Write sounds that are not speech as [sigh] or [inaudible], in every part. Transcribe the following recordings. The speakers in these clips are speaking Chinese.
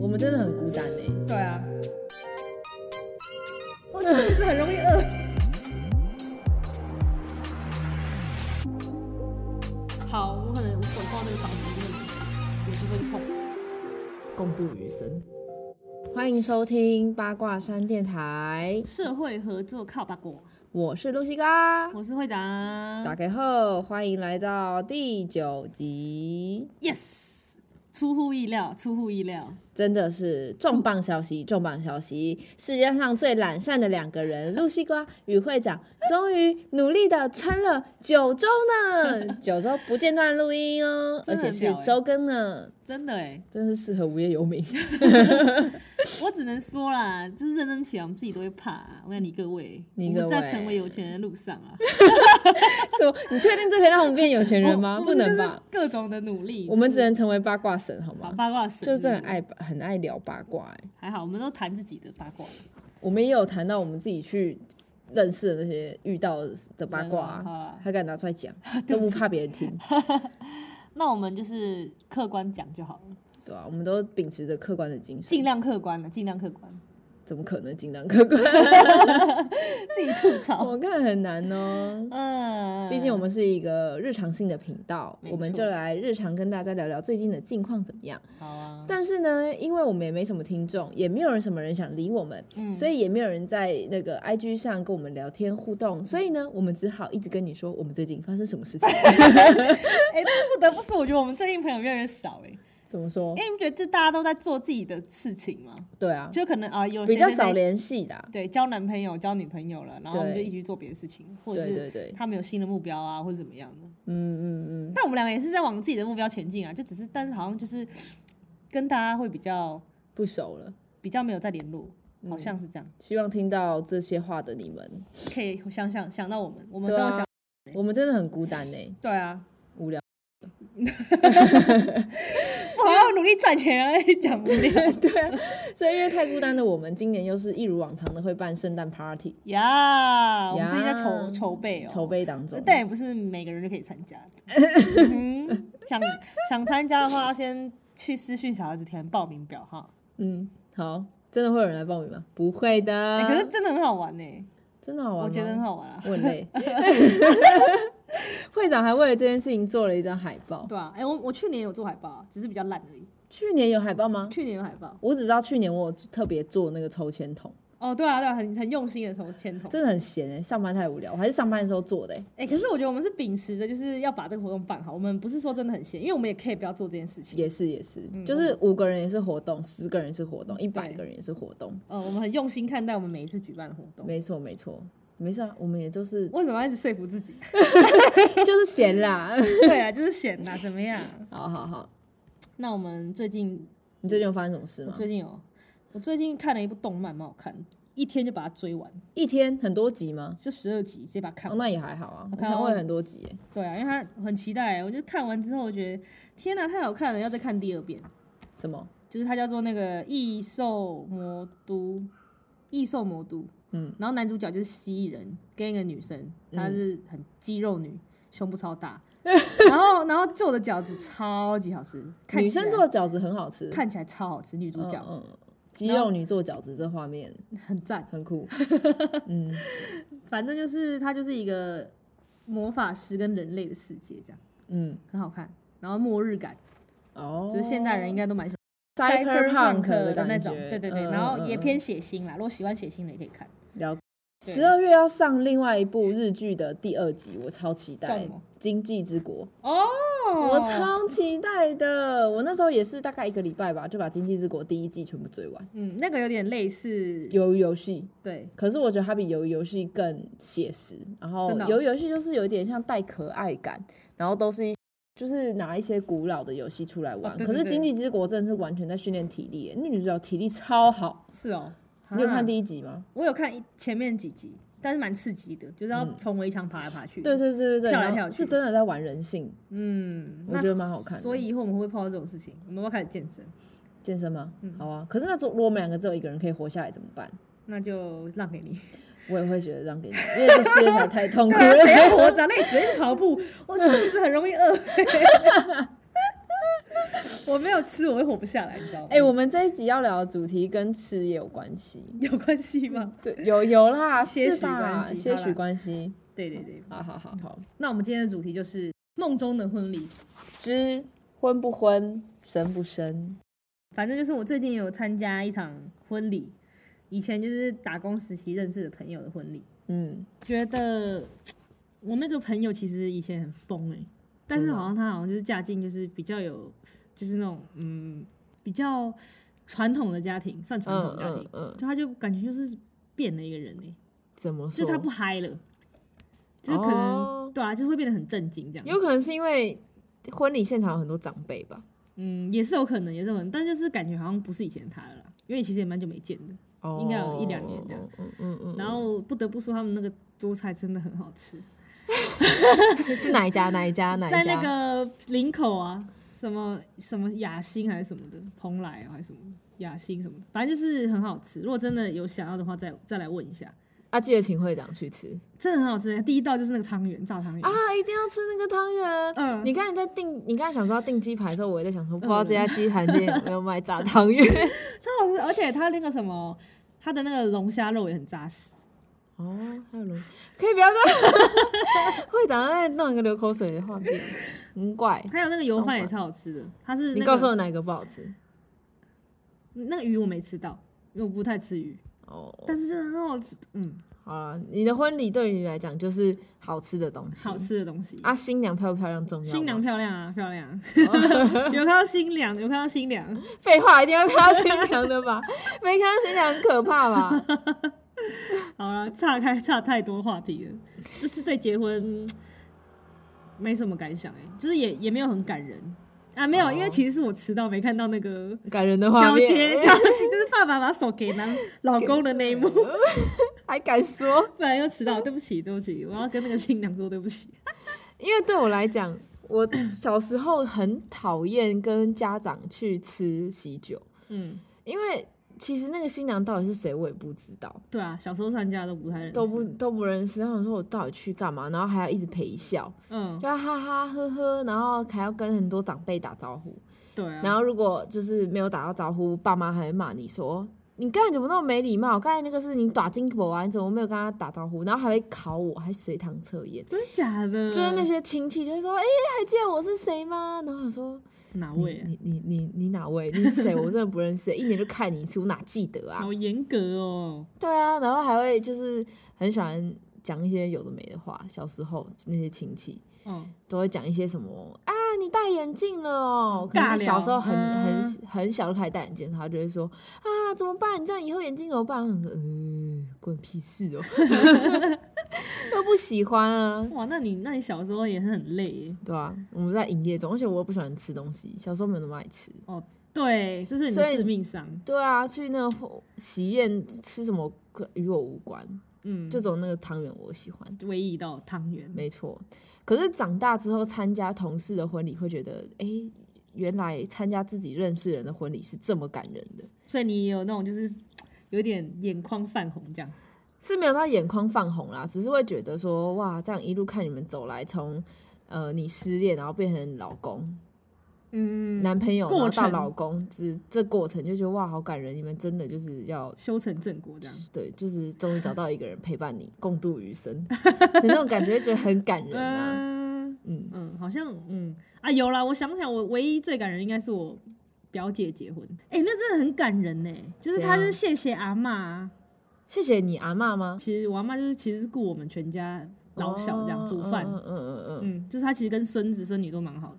我们真的很孤单哎、对啊，[laughs] 我肚子很容易饿。[laughs] 好，我可能我走到那个房子里面，也是会痛。共度余生。欢迎收听八卦山电台，社会合作靠八卦，我是露西嘎。我是会长。打开后，欢迎来到第九集，Yes，出乎意料，出乎意料。真的是重磅消息！重磅消息！世界上最懒散的两个人，露西瓜与会长，终于努力的撑了九周呢，[laughs] 九周不间断录音哦，而且是周更呢，真的哎，真是适合无业游民。[laughs] 我只能说啦，就是认真起来，我们自己都会怕、啊。我跟你各位，你们在成为有钱人的路上啊，[laughs] [laughs] 什么？你确定这可以让我们变有钱人吗？不能吧？？各种的努力，我们只能成为八卦神，好把吗？八卦神，就是很爱很爱聊八卦、欸，还好，我们都谈自己的八卦。我们也有谈到我们自己去认识的那些遇到的八卦、啊，还敢拿出来讲，[laughs] 都不怕别人听，[laughs] 那我们就是客观讲就好了，对啊、我们都秉持着客观的精神，尽量客观的，尽量客观，怎么可能尽量客观？[laughs] 自己吐槽。我看很难哦。嗯，毕竟我们是一个日常性的频道，我们就来日常跟大家聊聊最近的近况怎么样。好啊，但是呢，因为我们也没什么听众，也没有人什么人想理我们，嗯所以也没有人在那个 IG 上跟我们聊天互动，所以呢，我们只好一直跟你说我们最近发生什么事情。[laughs] 哎、但是不得不说，我觉得我们最近朋友越来越少哎、怎么说因？为你不觉得就大家都在做自己的事情嘛，对啊，就可能啊、有比较少联系的啊、对，交男朋友、交女朋友了，然后我们就一起去做别的事情，或者是他们有新的目标啊，或者怎么样的。嗯嗯嗯，但我们两个也是在往自己的目标前进啊，就只是，但是好像就是跟大家会比较不熟了。比较没有再联络，嗯好像是这样。希望听到这些话的你们，可以想想想到我们，我们都要想，我们真的很孤单呢、对啊。我好好努力赚钱啊，讲不了 [laughs] 对啊，所以因为太孤单的我们，今年又是一如往常的会办圣诞 party，呀。我们最近在筹呀筹备哦，筹备当中。但也不是每个人都可以参加想想参加的话，要先去私讯小孩子填报名表哈。嗯，好，真的会有人来报名吗？不会的。欸可是真的很好玩呢、真的好玩吗我觉得很好玩啊。我很累。[laughs] [laughs] 会长还为了这件事情做了一张海报。对啊，哎、我我去年有做海报啊，只是比较烂而已。去年有海报吗？去年有海报。我只知道去年我有特别做那个抽签筒，哦，对啊，对啊，很很用心的抽签筒。真的很闲哎、上班太无聊，我还是上班的时候做的哎、哎、可是我觉得我们是秉持着就是要把这个活动办好，我们不是说真的很闲，因为我们也可以不要做这件事情。也是也是，嗯就是五个人也是活动，十个人也是活动，一百个人也是活动，呃，我们很用心看待我们每一次举办的活动。没错没错，没事啊，我们也就是为什么要一直说服自己？[laughs] 就是闲啦。[laughs] 对啊，就是闲啦，怎么样？好好好，那我们最近，你最近有发生什么事吗？我最近有，我最近看了一部动漫，蛮好看，一天就把它追完，一天很多集吗？就十二集，直接把它看哦，完。那也还好啊，我看哦想会很多集耶。对啊，因为它很期待，我就看完之后，我觉得天哪，太好看了，要再看第二遍。什么？就是它叫做那个异兽魔都，异兽魔都，嗯，然后男主角就是蜥蜴人，跟一个女生，她是很肌肉女，胸部超大，[laughs] 然后然后做的饺子超级好吃，看女生做的饺子很好吃，看起来超好吃，女主角、嗯嗯，肌肉女做饺子这画面 [laughs] 很赞，很酷。[laughs] 嗯，反正就是它就是一个魔法师跟人类的世界，这样嗯，很好看，然后末日感，哦，就是现代人应该都蛮喜欢 cyberpunk 的那种，对对对，嗯然后也偏血腥啦，如果喜欢血腥的也可以看。了。对。十二月要上另外一部日剧的第二集，我超期待，《经济之国》，哦，我超期待的。我那时候也是大概一个礼拜吧，就把《经济之国》第一季全部追完。嗯，那个有点类似，鱿鱼游戏，对，可是我觉得它比鱿鱼游戏更写实，然后真的哦鱿鱼游戏就是有一点像带可爱感，然后都是一就是拿一些古老的游戏出来玩。可是《哦对对对经济之国》真的是完全在训练体力耶，那女主角体力超好。是哦。你有看啊第一集吗？我有看一前面几集，但是蛮刺激的，就是要嗯从围墙爬来爬去。对，对对对对，跳来跳去是真的在玩人性。嗯，我觉得蛮好看的所以以后我们会不会碰到这种事情？我们要开始健身，健身吗？嗯好啊。可是那如果我们两个只有一个人可以活下来怎么办？那就让给你。我也会觉得让给你，因为这世界才太痛苦了啊，谁要。活着啊？累死了，一直跑步，我肚子很容易饿。[laughs] 我没有吃，我会活不下来，你知道吗？哎、我们这一集要聊的主题跟吃也有关系。有关系吗？对，有有啦，些许是吧关系些许关系。对对对。好好好好，那我们今天的主题就是梦中的婚礼，之婚不婚，生不生？反正就是我最近有参加一场婚礼，以前就是打工时期认识的朋友的婚礼，嗯，觉得我那个朋友其实以前很疯哎、但是好像他好像就是嫁进就是比较有就是那种嗯比较传统的家庭，算传统家庭，嗯他就感觉就是变了一个人哎、怎么说？就是他不嗨了，就是可能、哦对啊，就是会变得很震惊这样。有可能是因为婚礼现场有很多长辈吧？嗯，也是有可能，也是有可能，但就是感觉好像不是以前的他了啦，因为其实也蛮久没见的。哦应该有一两年这样。嗯嗯嗯然后不得不说，他们那个桌菜真的很好吃，嗯，[laughs] 是哪一家？哪一家？[laughs] 哪一家？在那个林口啊，什么什么雅兴还是什么的，蓬莱啊还是什么雅兴什么的，反正就是很好吃。如果真的有想要的话，再再来问一下，啊，记得请会长去吃真的很好吃。第一道就是那个汤圆，炸汤圆啊，一定要吃那个汤圆。嗯，你刚才在订，你刚才想说要订鸡排的时候，我也在想说，不知道这家鸡排店有没有卖炸汤圆。[laughs] 超好吃，而且它那个什么，它的那个龙虾肉也很扎实。哦，还有龙，可以不要再 [laughs] 会长在弄一个流口水的画面，很怪。还有那个油饭也超超好吃的，它是、那你、告诉我哪个不好吃？那个鱼我没吃到，因为我不太吃鱼，哦，但是真的很好吃，嗯，好了，你的婚礼对于你来讲就是好吃的东西，好吃的东西。啊。新娘漂不漂亮重要？新娘漂亮啊，漂亮！[laughs] 有看到新娘，有看到新娘，废话，一定要看到新娘的吧？[laughs] 没看到新娘很可怕吧？[laughs] 好了，岔开岔太多话题了，就是对结婚没什么感想哎、就是也也没有很感人啊，没有，哦。因为其实是我迟到没看到那个感人的画面，交接就是爸爸把手给男老公的那一幕，[laughs] 还敢说？不然又迟到，对不起，对不起，我要跟那个新娘说对不起。因为对我来讲，我小时候很讨厌跟家长去吃喜酒，嗯，因为其实那个新娘到底是谁，我也不知道，对啊，小时候参加都不太认识，都不都不认识。然后我说我到底去干嘛？然后还要一直陪笑，嗯就，要哈哈呵呵，然后还要跟很多长辈打招呼。对啊，然后如果就是没有打到招呼，爸妈还会骂你说。你刚才怎么那么没礼貌？刚才那个是你打金箔啊，你怎么没有跟他打招呼？然后还会考我，还随堂测验，真的假的？就是那些亲戚就会说：“哎、还记得我是谁吗？”然后我说：“你哪位啊？你你你你哪位？你是谁？我真的不认识，一年就看你一次，我哪记得啊好严格哦。？”对啊，然后还会就是很喜欢讲一些有的没的话。小时候那些亲戚嗯，都会讲一些什么啊，你戴眼镜了哦。可能小时候很聊很嗯很小就开始戴眼镜，他就会说啊，怎么办？你这样以后眼睛怎么办？我想说，呃，关你屁事哦，[laughs] [laughs] 又不喜欢啊。哇，那你那你小时候也是很累耶。对啊，我们在营业中，而且我又不喜欢吃东西，小时候没有那么爱吃。哦对，这是你的致命伤。对啊，去那个喜宴吃什么与我无关，嗯，就只有那个汤圆我喜欢，唯一一道汤圆。没错。可是长大之后参加同事的婚礼，会觉得，哎、原来参加自己认识人的婚礼是这么感人的，所以你也有那种就是有点眼眶泛红这样。是没有到眼眶泛红啦，只是会觉得说，哇，这样一路看你们走来，从呃你失恋，然后变成老公、嗯，男朋友，然后到老公，只这过程就觉得哇，好感人，你们真的就是要修成正果这样。对，就是终于找到一个人陪伴你，共度余生 [laughs] 的那种感觉，觉得很感人啊。嗯嗯，嗯，好像嗯啊有啦，我想想，我唯一最感人应该是我表姐结婚。哎、那真的很感人呢，就是她就是谢谢阿嬷啊。谢谢你阿妈吗？其实我阿妈就是其实是顾我们全家老小这样煮饭。嗯嗯嗯嗯嗯，就是她其实跟孙子孙女都蛮好的。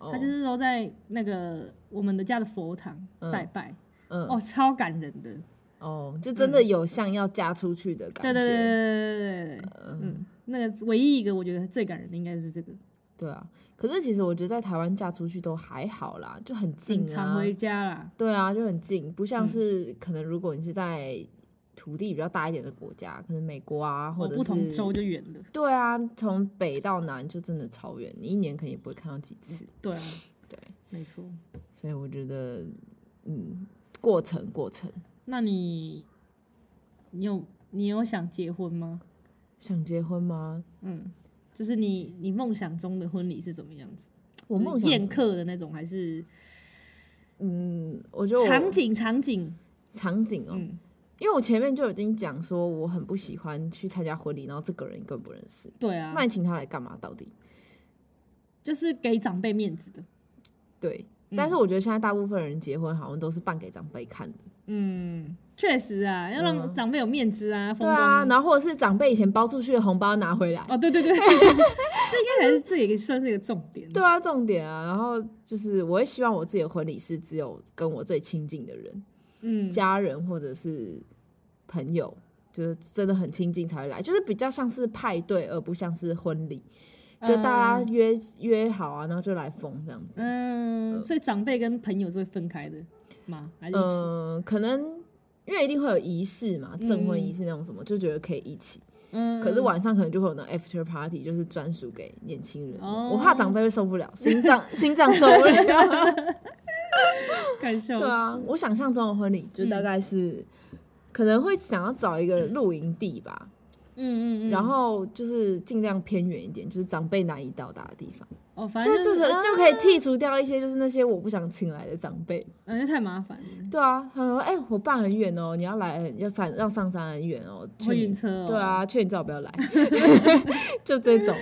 嗯，她就是都在那个我们的家的佛堂嗯拜拜，嗯哦，超感人的。哦，就真的有像要嫁出去的感觉。对对对对对对对，嗯，嗯，那个唯一一个我觉得最感人的应该是这个，对啊。可是其实我觉得在台湾嫁出去都还好啦，就很近啊。常回家啦。对啊，就很近，不像嗯是可能如果你是在土地比较大一点的国家，可能美国啊，或哦者是不同州就远了。对啊，从北到南就真的超远，你一年可能也不会看到几次。对啊，对，没错。所以我觉得，嗯，过程过程，那你，你有你有想结婚吗？想结婚吗？嗯，就是你你梦想中的婚礼是怎么样子？我梦想宴客的那种，还是嗯，我觉得我场景场景，场景哦、嗯，因为我前面就已经讲说我很不喜欢去参加婚礼，然后这个人你根本不认识，对啊那，你请他来干嘛？到底？就是给长辈面子的。对，嗯但是我觉得现在大部分人结婚好像都是办给长辈看的，嗯，确实啊，要让嗯长辈有面子啊，风对啊，然后或者是长辈以前包出去的红包拿回来，哦，对对对，[laughs] 这应该才是这也算是一个重点。对啊，重点啊，然后就是我会希望我自己的婚礼是只有跟我最亲近的人，嗯，家人或者是朋友，就是真的很亲近才会来，就是比较像是派对，而不像是婚礼，就大家约、约好啊，然后就来疯这样子。嗯，所以长辈跟朋友是会分开的吗？还是？嗯、可能因为一定会有仪式嘛，证婚嗯仪式那种什么，就觉得可以一起。嗯，可是晚上可能就会有那 after party，就是专属给年轻人。哦我怕长辈会受不了，心脏心脏受不了。[laughs] [laughs] 看笑对啊，我想象中的婚礼就大概是、可能会想要找一个露营地吧，嗯嗯嗯，然后就是尽量偏远一点，就是长辈难以到达的地方，哦，反正就是啊。就可以剔除掉一些就是那些我不想请来的长辈。感觉太麻烦了，对啊，他说哎、我爸很远哦，你要来要上要上山很远哦，劝会你晕车哦。对，啊，劝你最好不要来，[laughs] 就这种。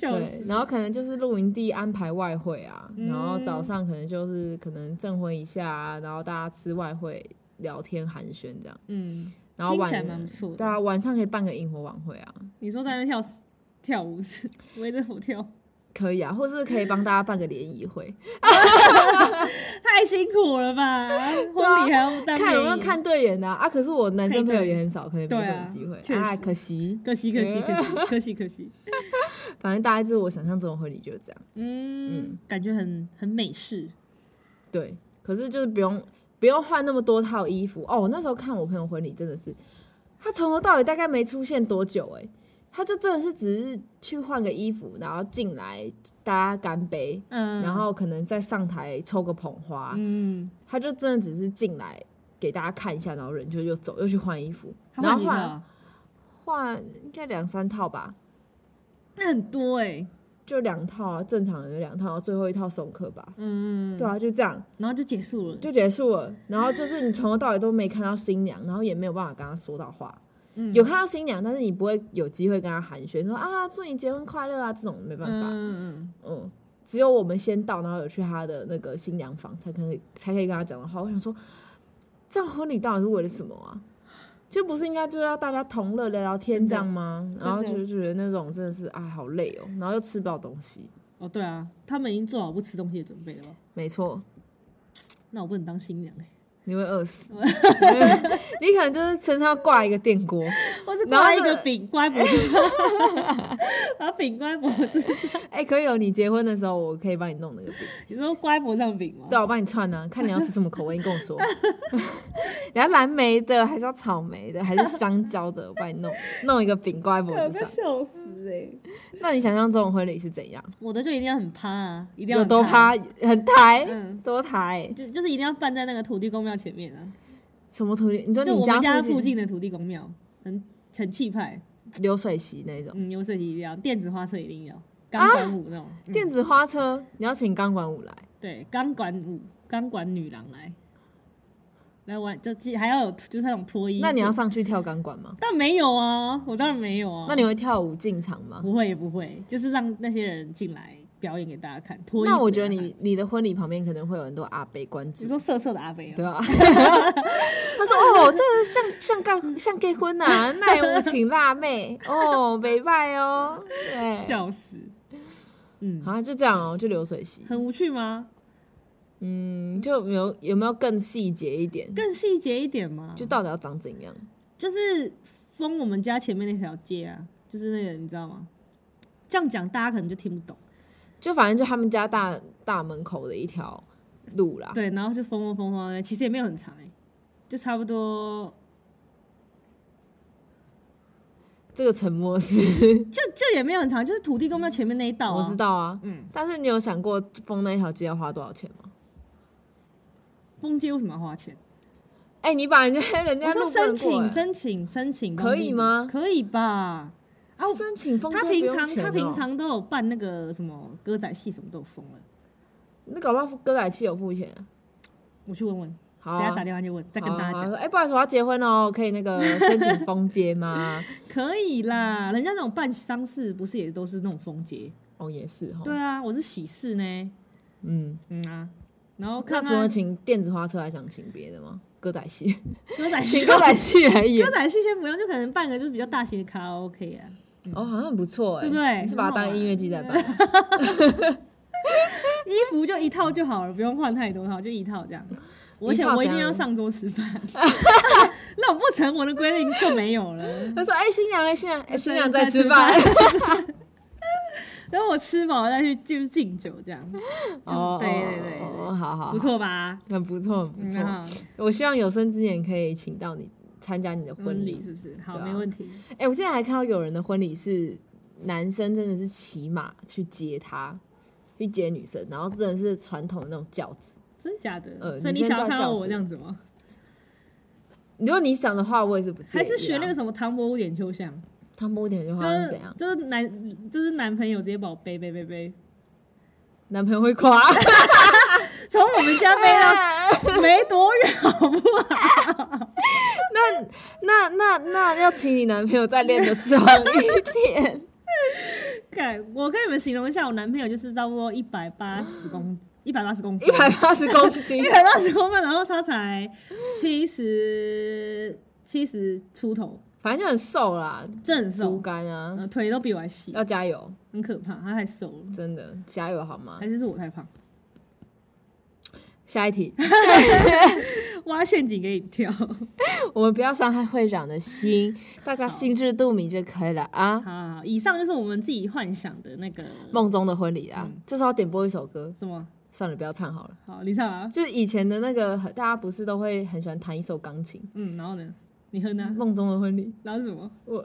对，。然后可能就是露营地安排外汇啊，嗯。然后早上可能就是可能证婚一下啊，然后大家吃外汇聊天寒暄这样，嗯，然后晚蛮不错的对啊，晚上可以办个萤火晚会啊，你说在那跳 [laughs] 跳舞是围着舞跳，可以啊，或是可以帮大家办个联谊会，[laughs] 太辛苦了吧？[laughs] 婚礼还要当看有没有看对眼啊。啊！可是我男生朋友也很少，可能没对啊这种机会。确啊，可惜。可惜可惜可惜可惜可惜，反正大概就是我想象中的婚礼就是这样，嗯，感觉很很美式，对。可是就是不用不用换那么多套衣服。哦。我那时候看我朋友婚礼真的是，他从头到尾大概没出现多久哎、他就真的是只是去换个衣服，然后进来大家干杯，嗯，然后可能再上台抽个捧花，嗯，他就真的只是进来给大家看一下，然后人就又走，又去换衣服，然后换换应该两三套吧，那很多哎，就两套啊，正常的两套，最后一套送客吧。嗯嗯，对啊，就这样然后就结束了，就结束了。然后就是你从头到尾都没看到新娘，然后也没有办法跟她说到话。[laughs] 嗯有看到新娘，但是你不会有机会跟她寒暄，说啊祝你结婚快乐啊这种没办法。嗯嗯嗯，只有我们先到，然后有去她的那个新娘房，才可以才可以跟她讲的话。我想说，这样婚礼到底是为了什么啊？就不是应该就要大家同乐聊聊天这样吗？然后就觉得那种真的是啊好累哦，然后又吃不到东西。哦，对啊，他们已经做好不吃东西的准备了吧？没错，那我不能当新娘哎，你会饿死，[laughs] 你可能就是身上要挂一个电锅，[laughs] 我是然后挂一个饼挂脖子上，[laughs] 把饼挂脖子上，哎、可以哦，你结婚的时候我可以帮你弄那个饼，你说挂脖子上饼吗？对啊，我帮你串啊，看你要吃什么口味，你跟我说。你要蓝莓的，还是要草莓的，还是香蕉的？我帮你弄弄一个饼挂在脖子上。笑死哎！那你想象中的婚礼是怎样？我的就一定要很趴啊，一定要有多趴？很抬，嗯，多抬？就就是一定要放在那个土地公庙前面啊，什么土地？你说就你我们家附附近的土地公庙，很很气派，流水席那种？嗯，流水席一定要，电子花车一定要，钢管舞那种，嗯电子花车，你要请钢管舞来。对，钢管舞，钢管女郎来来玩，就记还要有就是那种脱衣，那你要？上去跳钢管吗？但没有啊，我当然没有啊。那你会跳舞进场吗？不会也不会，就是让那些人进来表演给大家看。脱那我觉得你你的婚礼旁边可能会有很多阿伯关看，注你，说色色的阿伯啊，对啊。[laughs] 他说：“哦，这个像像干像结婚呐、啊，[laughs] 奈我请辣妹哦，没拜哦，对，笑死。嗯，好像就这样哦，就流水席。很无趣吗？嗯，就有没有有没有更细节一点？更细节一点吗，就到底要长怎样？就是封我们家前面那条街啊，就是那个你知道吗？这样讲大家可能就听不懂。就反正就他们家大大门口的一条路啦。对，然后就封封封封的，其实也没有很长哎、就差不多，这个沉默是 [laughs] 就就也没有很长，就是土地公庙前面那一道、啊。我知。道啊，嗯，但是你有想过封那一条街要花多少钱吗？封街为什么要花钱？哎、你把人家人家申请欸申请申请可以吗可以吧？啊，申请封他平常他平常都有办那个什么歌仔戏，什么都有封了。那搞不好歌仔戏有付钱啊，我去问问，好啊等下打，电话就问，再跟大家讲。哎、不好意思，我要结婚哦，可以那个 [laughs] 申请封街吗？可以啦，人家那种办丧事不是也都是那种封街？哦，也是哈。对啊，我是喜事呢。嗯，嗯啊，然后那除了请电子花车，还想请别的吗？歌仔戏，歌仔戏，歌仔戏来演 [laughs] 歌，仔戏先不用，就可能办个就是比较大型的卡拉 OK 啊。哦，好像很不错哎，对不对你是把它当音乐季在办？[laughs] 衣服就一套就好了，不用换太多套，就一套这样。我想我一定要上桌吃饭，[laughs] 那我不成文的规定就没有了。他说：“哎、新娘嘞，新娘，哎、新娘在在吃饭。[laughs] 然后我吃饱了再去就是敬酒，这样哦，对对对对哦好好，不错吧？很不错，很不错。我希望有生之年可以请到你参加你的婚礼。是不是？好，没问题。哎、我之前还看到有人的婚礼是男生真的是骑马去接她，去接女生，然后真的是传统的那种轿子。真假的？呃所以你想要看到我这样子吗？如果你想的话，我也是不介意、啊。还是学那个什么唐伯虎点秋香？唐伯虎点的话就是是怎样？就是男就是男朋友直接把我背背背背，男朋友会夸，[laughs] 从我们家飞到 [laughs] 没多远，好不好？那那那那要请你男朋友再练的壮一点。[laughs] 看，我跟你们形容一下，我男朋友就是差不多一百八十公一百八十公斤，一百八十公斤一，百八十公分，然后他才七十七十出头，反正就很瘦啦，猪真瘦，肝啊，呃，腿都比我还细，要加油，很可怕，他太瘦了，真的加油好吗？还？是是我太胖，下一题，[laughs] 挖陷阱给你跳。[laughs] 我们不要伤害会长的心，[laughs] 大家心知肚明就可以了啊。好好好，以上就是我们自己幻想的那个梦中的婚礼啊，嗯这时候要点播一首歌，什么？算了，不要唱好了。好，你唱啊。就是以前的那个，大家不是都会很喜欢弹一首钢琴，嗯，然后呢？你哼呢？梦中的婚礼，然后什么？我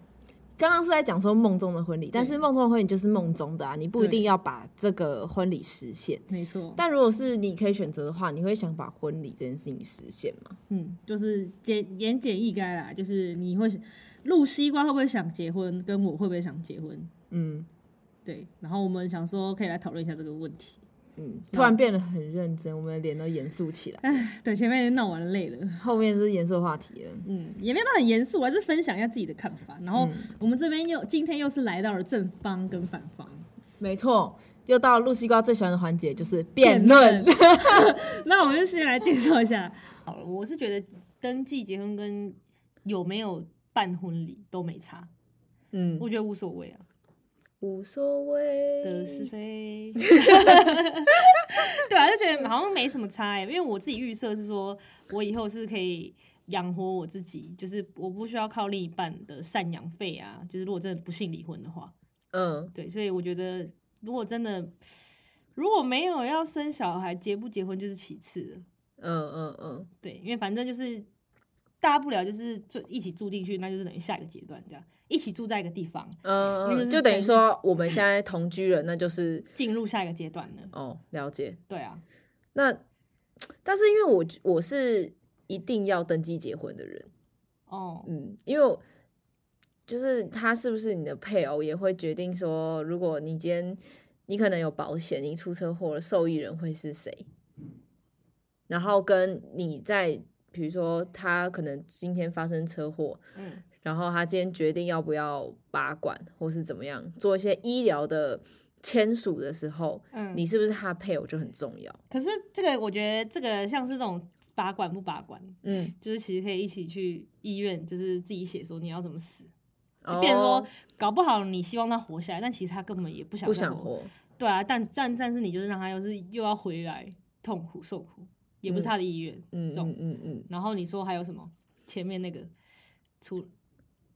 刚刚是在讲说梦中的婚礼，但是梦中的婚礼就是梦中的啊，你不一定要把这个婚礼实现。没错。但如果是你可以选择的话，你会想把婚礼这件事情实现吗？嗯，就是简言简意赅啦，就是你会露西瓜会不会想结婚，跟我会不会想结婚？嗯对，然后我们想说可以来讨论一下这个问题。嗯，突然变得很认真，我们的脸都严肃起来，哎对，前面闹完累了，后面是严肃的话题了。嗯，也没有到很严肃，还是分享一下自己的看法。然后嗯我们这边又今天又是来到了正方跟反方，没错，又到了露西瓜最喜欢的环节，就是辩论。[laughs] 那我们就先来介绍一下。好了，我是觉得登记结婚跟有没有办婚礼都没差，嗯，我觉得无所谓啊，无所谓的是非。[laughs] 对啊，就觉得好像没什么差哎、因为我自己预设是说，我以后是可以养活我自己，就是我不需要靠另一半的赡养费啊。就是如果真的不幸离婚的话，嗯，对，所以我觉得如果真的如果没有要生小孩，结不结婚就是其次了。嗯嗯嗯，对，因为反正就是大不了就是住一起住进去，那就是等于下一个阶段这样，一起住在一个地方，嗯，是就等于等说我们现在同居了，那就是 [clears throat] 进入下一个阶段了。哦，了解。对啊，那但是因为我我是一定要登记结婚的人，哦，嗯，因为就是他是不是你的配偶，也会决定说，如果你今天你可能有保险，你出车祸了，受益人会是谁？然后跟你在比如说他可能今天发生车祸，嗯，然后他今天决定要不要拔管或是怎么样做一些医疗的签署的时候，嗯。你是不是他的配偶就很重要。可是这个我觉得这个像是这种拔管不拔管，嗯，就是其实可以一起去医院，就是自己写说你要怎么死，就哦变成说搞不好你希望他活下来，但其实他根本也不想再不想活，对啊，但但但是你就是让他又是又要回来痛苦受苦，也不是他的意愿，嗯嗯嗯嗯，然后你说还有什么？前面那个出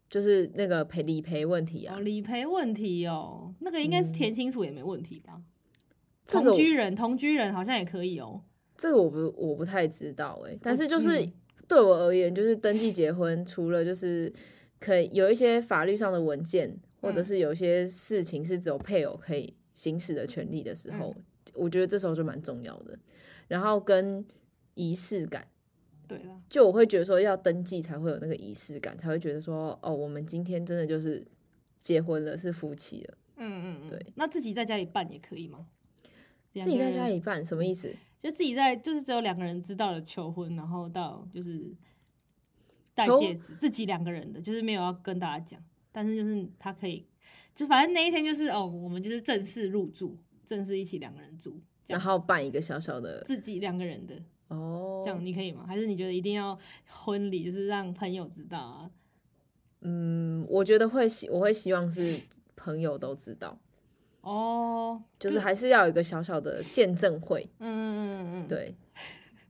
就是那个赔理赔问题啊哦，理赔问题哦，那个应该是填清楚也没问题吧？嗯这个同居人，同居人好像也可以哦。这个我不我不太知道哎、但是就是嗯对我而言，就是登记结婚，除了就是可以有一些法律上的文件，或者嗯是有一些事情是只有配偶可以行使的权利的时候，我觉得这时候就蛮重要的。然后跟仪式感，对了，就我会觉得说要登记才会有那个仪式感，才会觉得说哦，我们今天真的就是结婚了，是夫妻了。嗯嗯嗯，对。那自己在家里办也可以吗？自己在家里办什么意思？就自己在，就是只有两个人知道了求婚，然后到就是戴戒指，自己两个人的，就是没有要跟大家讲，但是就是他可以，就反正那一天就是哦，我们就是正式入住，正式一起两个人住，然后办一个小小的自己两个人的，哦，这样你可以吗？还是你觉得一定要婚礼就是让朋友知道啊？嗯，我觉得会希我会希望是朋友都知道，哦，就是还是要有一个小小的见证会，嗯嗯嗯嗯嗯，对，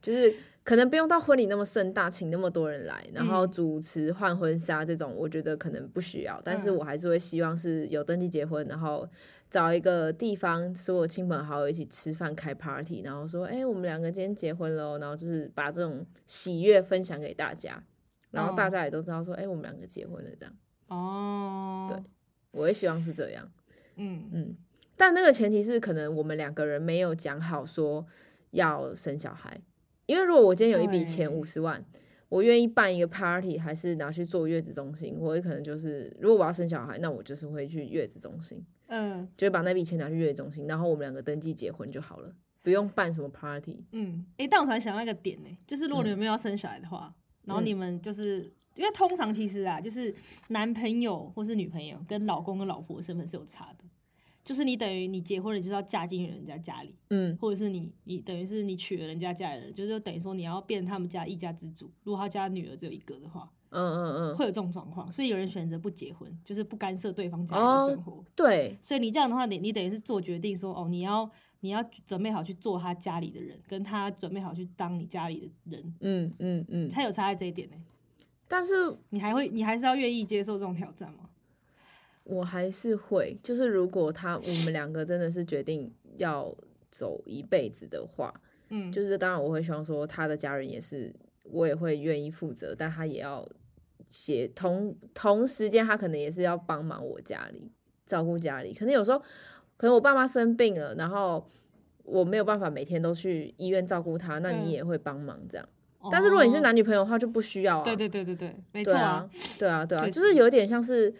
就是可能不用到婚礼那么盛大，请那么多人来，然后嗯。主持换婚纱这种，我觉得可能不需要，但是嗯。我还是会希望是有登记结婚，然后找一个地方，所有亲朋好友一起吃饭开 party，然后说，哎、我们两个今天结婚了哦，然后就是把这种喜悦分享给大家，然后大哦家也都知道说，哎、我们两个结婚了。这样，哦，对我也希望是这样。嗯。嗯，但那个前提是可能我们两个人没有讲好说要生小孩，因为如果我今天有一笔钱五十万，我愿意办一个 party，还是拿去做月子中心，我也可能就是如果我要生小孩，那我就是会去月子中心，嗯就会把那笔钱拿去月子中心，然后我们两个登记结婚就好了，不用办什么 party。嗯，诶，但我突然想到一个点呢，就是如果你嗯们没有要生小孩的话，然后嗯你们就是。因为通常其实啊，就是男朋友或是女朋友跟老公跟老婆的身份是有差的，就是你等于你结婚了就是要嫁进人家家里，嗯或者是你你等于是你娶了人家家里人，就是等于说你要变他们家一家之主。如果他家女儿只有一个的话，嗯嗯嗯，会有这种状况，所以有人选择不结婚，就是不干涉对方家里哦的生活。对，所以你这样的话，你你等于是做决定说，哦，你要你要准备好去做他家里的人，跟他准备好去当你家里的人，嗯嗯嗯，才有差在这一点呢。但是你还会，你还是要愿意接受这种挑战吗？我还是会，就是如果他我们两个真的是决定要走一辈子的话，嗯，就是当然我会希望说他的家人也是，我也会愿意负责，但他也要协同同时间，他可能也是要帮忙我家里照顾家里，可能有时候可能我爸妈生病了，然后我没有办法每天都去医院照顾他，那嗯你也会帮忙这样。但是如果你是哦，男女朋友的话，就不需要啊。对对对对对，没错对啊，对啊，对啊，就是有点像是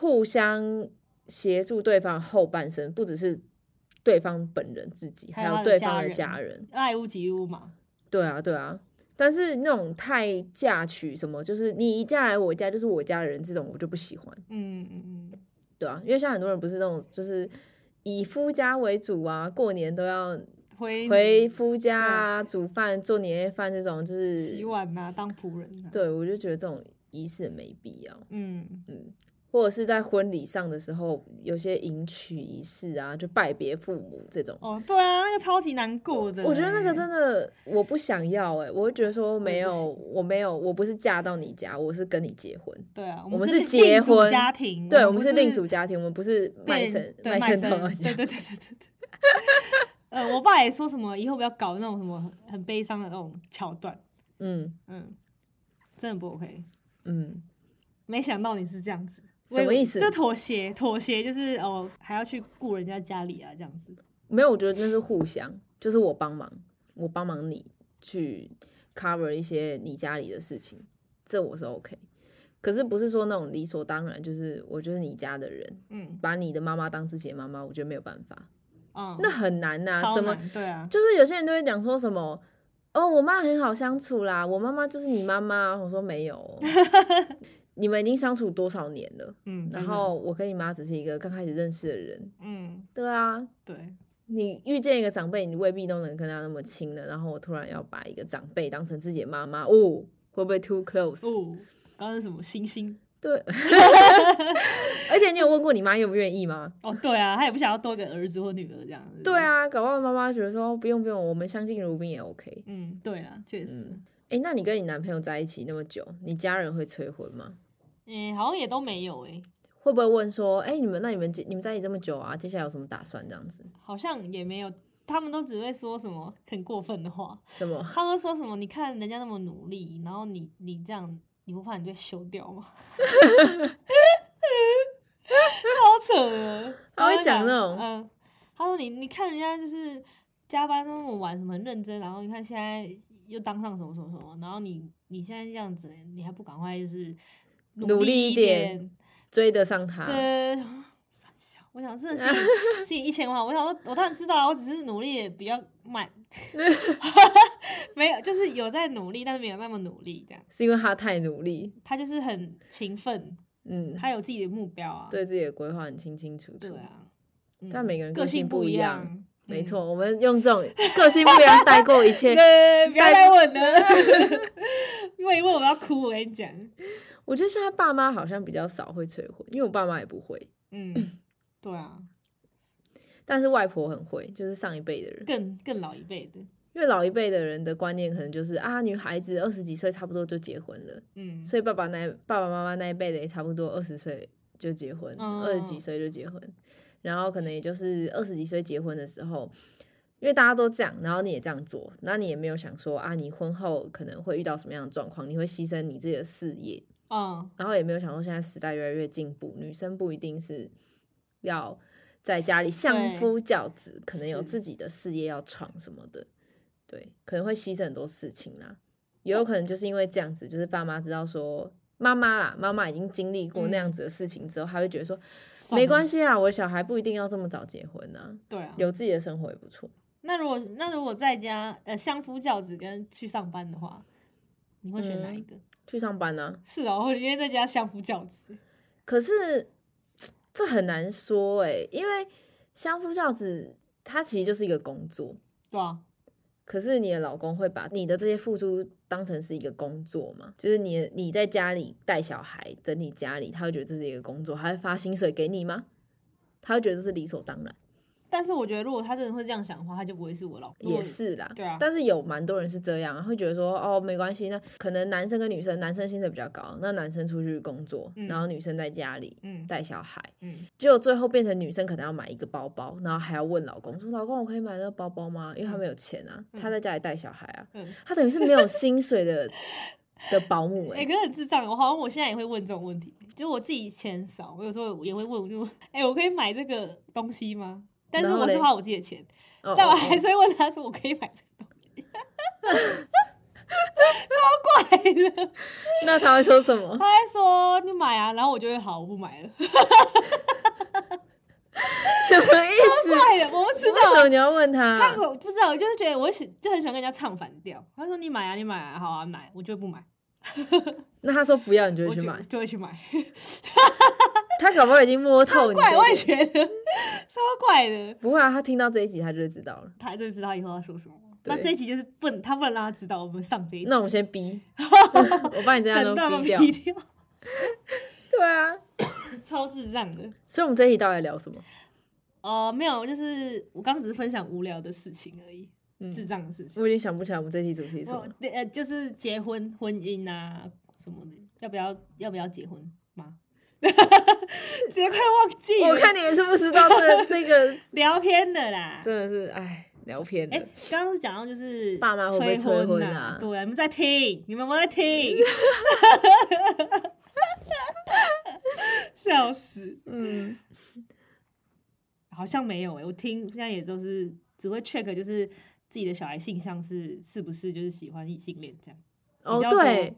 互相协助对方后半生，不只是对方本人自己，还还有对方的家人家人。爱屋及乌嘛。对啊，对啊。但是那种太嫁娶什么，就是你一嫁来我家就是我家人这种，我就不喜欢。嗯嗯嗯，对啊，因为像很多人不是那种就是以夫家为主啊，过年都要回回夫家啊，煮饭做年夜饭这种，就是洗碗啊、当仆人啊、对我就觉得这种仪式没必要。嗯嗯，或者是在婚礼上的时候，有些迎娶仪式啊，就拜别父母这种，哦，对啊，那个超级难过的欸。我觉得那个真的我不想要哎、我会觉得说没有，我没有，我不是嫁到你家，我是跟你结婚，对啊，我们是结婚家庭，对，我们是另组家庭，我们不是卖被身对卖身的，对对对对对对。呃，我爸也说什么以后不要搞那种什么很很悲伤的那种桥段，嗯嗯，真的不 OK。嗯，没想到你是这样子，什么意思就妥协，妥协就是哦，还要去顾人家家里啊，这样子。没有，我觉得那是互相，就是我帮忙，我帮忙你去 cover 一些你家里的事情，这我是 OK。可是不是说那种理所当然，就是我就是你家的人，嗯把你的妈妈当自己的妈妈，我觉得没有办法，嗯，那很难呐、超怎么难对啊，就是有些人都会讲说什么哦，我妈很好相处啦，我妈妈就是你妈妈。我说没有哦，[laughs] 你们已经相处多少年了？嗯，然后我跟你妈只是一个刚开始认识的人，嗯，对啊，对，你遇见一个长辈，你未必都能跟他那么亲的。然后我突然要把一个长辈当成自己的妈妈，哦，会不会 too close？、哦，刚刚什么星星？对，[laughs] 而且你有问过你妈愿不愿意吗？哦，对啊，她也不想要多一个儿子或女儿这样。子对，啊，搞不好妈妈觉得说不用不用，我们相敬如宾也 OK。嗯，对啊，确实，哎、那你跟你男朋友在一起那么久，你家人会催婚吗？嗯，好像也都没有诶，会不会问说，哎、你们那你们你们在一起这么久啊，接下来有什么打算？这样子？好像也没有，他们都只会说什么很过分的话，什么？[laughs] 他们说什么？你看人家那么努力，然后你你这样，你不怕你被休掉吗？[laughs] 好扯啊！他会讲那种嗯，他说你你看人家就是加班那么晚，什么很认真，然后你看现在又当上什么什么什么，然后你你现在这样子，你还不赶快就是努力一一点追得上他。对，傻 [laughs] 笑我想真的是 [laughs] 心里一千万，我想说，我当然知道啊，我只是努力也比较慢，[laughs] 没有，就是有在努力，但是没有那么努力这样。是因为他太努力，他就是很勤奋，嗯，他有自己的目标啊。对自己的规划很清清楚楚。对啊，嗯但每个人个性不一样，样，没嗯。错，我们用这种个性不一样带过一切。对，不要再问了，因为一问我要哭，我跟你讲。我觉得现在爸妈好像比较少会催婚，因为我爸妈也不会，嗯，对啊，但是外婆很会，就是上一辈的人。更更老一辈的，因为老一辈的人的观念可能就是啊，女孩子二十几岁差不多就结婚了，嗯，所以爸爸那一爸爸妈妈那一辈的也差不多二十岁就结婚，哦。二十几岁就结婚，然后可能也就是二十几岁结婚的时候，因为大家都这样，然后你也这样做，那你也没有想说啊，你婚后可能会遇到什么样的状况，你会牺牲你自己的事业，嗯，然后也没有想说现在时代越来越进步，女生不一定是要在家里相夫教子，可能有自己的事业要闯什么的，对，可能会牺牲很多事情啦。也有可能就是因为这样子，就是爸妈知道说妈妈啦，妈妈已经经历过那样子的事情之后，她会觉得说没关系，啊，我的小孩不一定要这么早结婚啊，对啊。有自己的生活也不错。那如果那如果在家呃相夫教子跟去上班的话，你会选哪一个？去上班呢、是哦，我因为在家相夫教子，可是这很难说诶、因为相夫教子它其实就是一个工作，对啊、可是你的老公会把你的这些付出当成是一个工作嘛？就是你你在家里带小孩、整理家里，他会觉得这是一个工作，他会发薪水给你吗？他会觉得这是理所当然，但是我觉得如果他真的会这样想的话，他就不会是我老公。也是啦。对啊但是有蛮多人是这样啊，会觉得说哦没关系，那可能男生跟女生，男生薪水比较高，那男生出去工作，嗯然后女生在家里嗯带小孩，嗯，结果最后变成女生可能要买一个包包，然后还要问老公说：“老公，我可以买那个包包吗？”因为他没有钱啊，他在家里带小孩啊，嗯他等于是没有薪水的 [laughs] 的保姆哎、哎、可是很智障，我好像我现在也会问这种问题，就是我自己钱少，我有时候也会问，我就哎、我可以买这个东西吗？但是我是花我自己的钱，哦但我哦还是会问他说我可以买这个东西，超怪的。那他会说什么？[laughs] 他会说你买啊，然后我就会好，我不买了。[laughs] 什么意思？怪的，我不知道。为什么你要问他他？我不知道，我就是觉得我喜就很喜欢跟人家唱反调。他说你买啊，你买啊，好啊，买，我就会不买，[laughs] 那他说不要，你就会去买。就会去买。他搞不好已经摸透你这怪，我也个。觉得超怪的。不会啊，他听到这一集他就会知道了。他就知道以后要说什么。那这一集就是不能，他不能让他知道我们上这一集，那我们先逼，[laughs] 我把你这样都逼掉。对啊，超智障的。所以我们这一集到底在聊什么？哦，没有，就是我刚刚只是分享无聊的事情而已，嗯智障的事情。我已经想不起来我们这一集主题是什么。呃，就是结婚、婚姻啊什么的，要不要要不要结婚吗？[laughs] 直接快忘记了。我看你也是不知道这这个 [laughs] 聊天的啦。真的是哎聊偏了。哎，刚刚是讲到就是爸妈会不会催婚婚啊对，你们在听，你们有没有在听？[laughs] 笑死，嗯，好像没有哎、我听现在也都是只会 check，就是自己的小孩性向是是不是就是喜欢异性恋这样。哦对，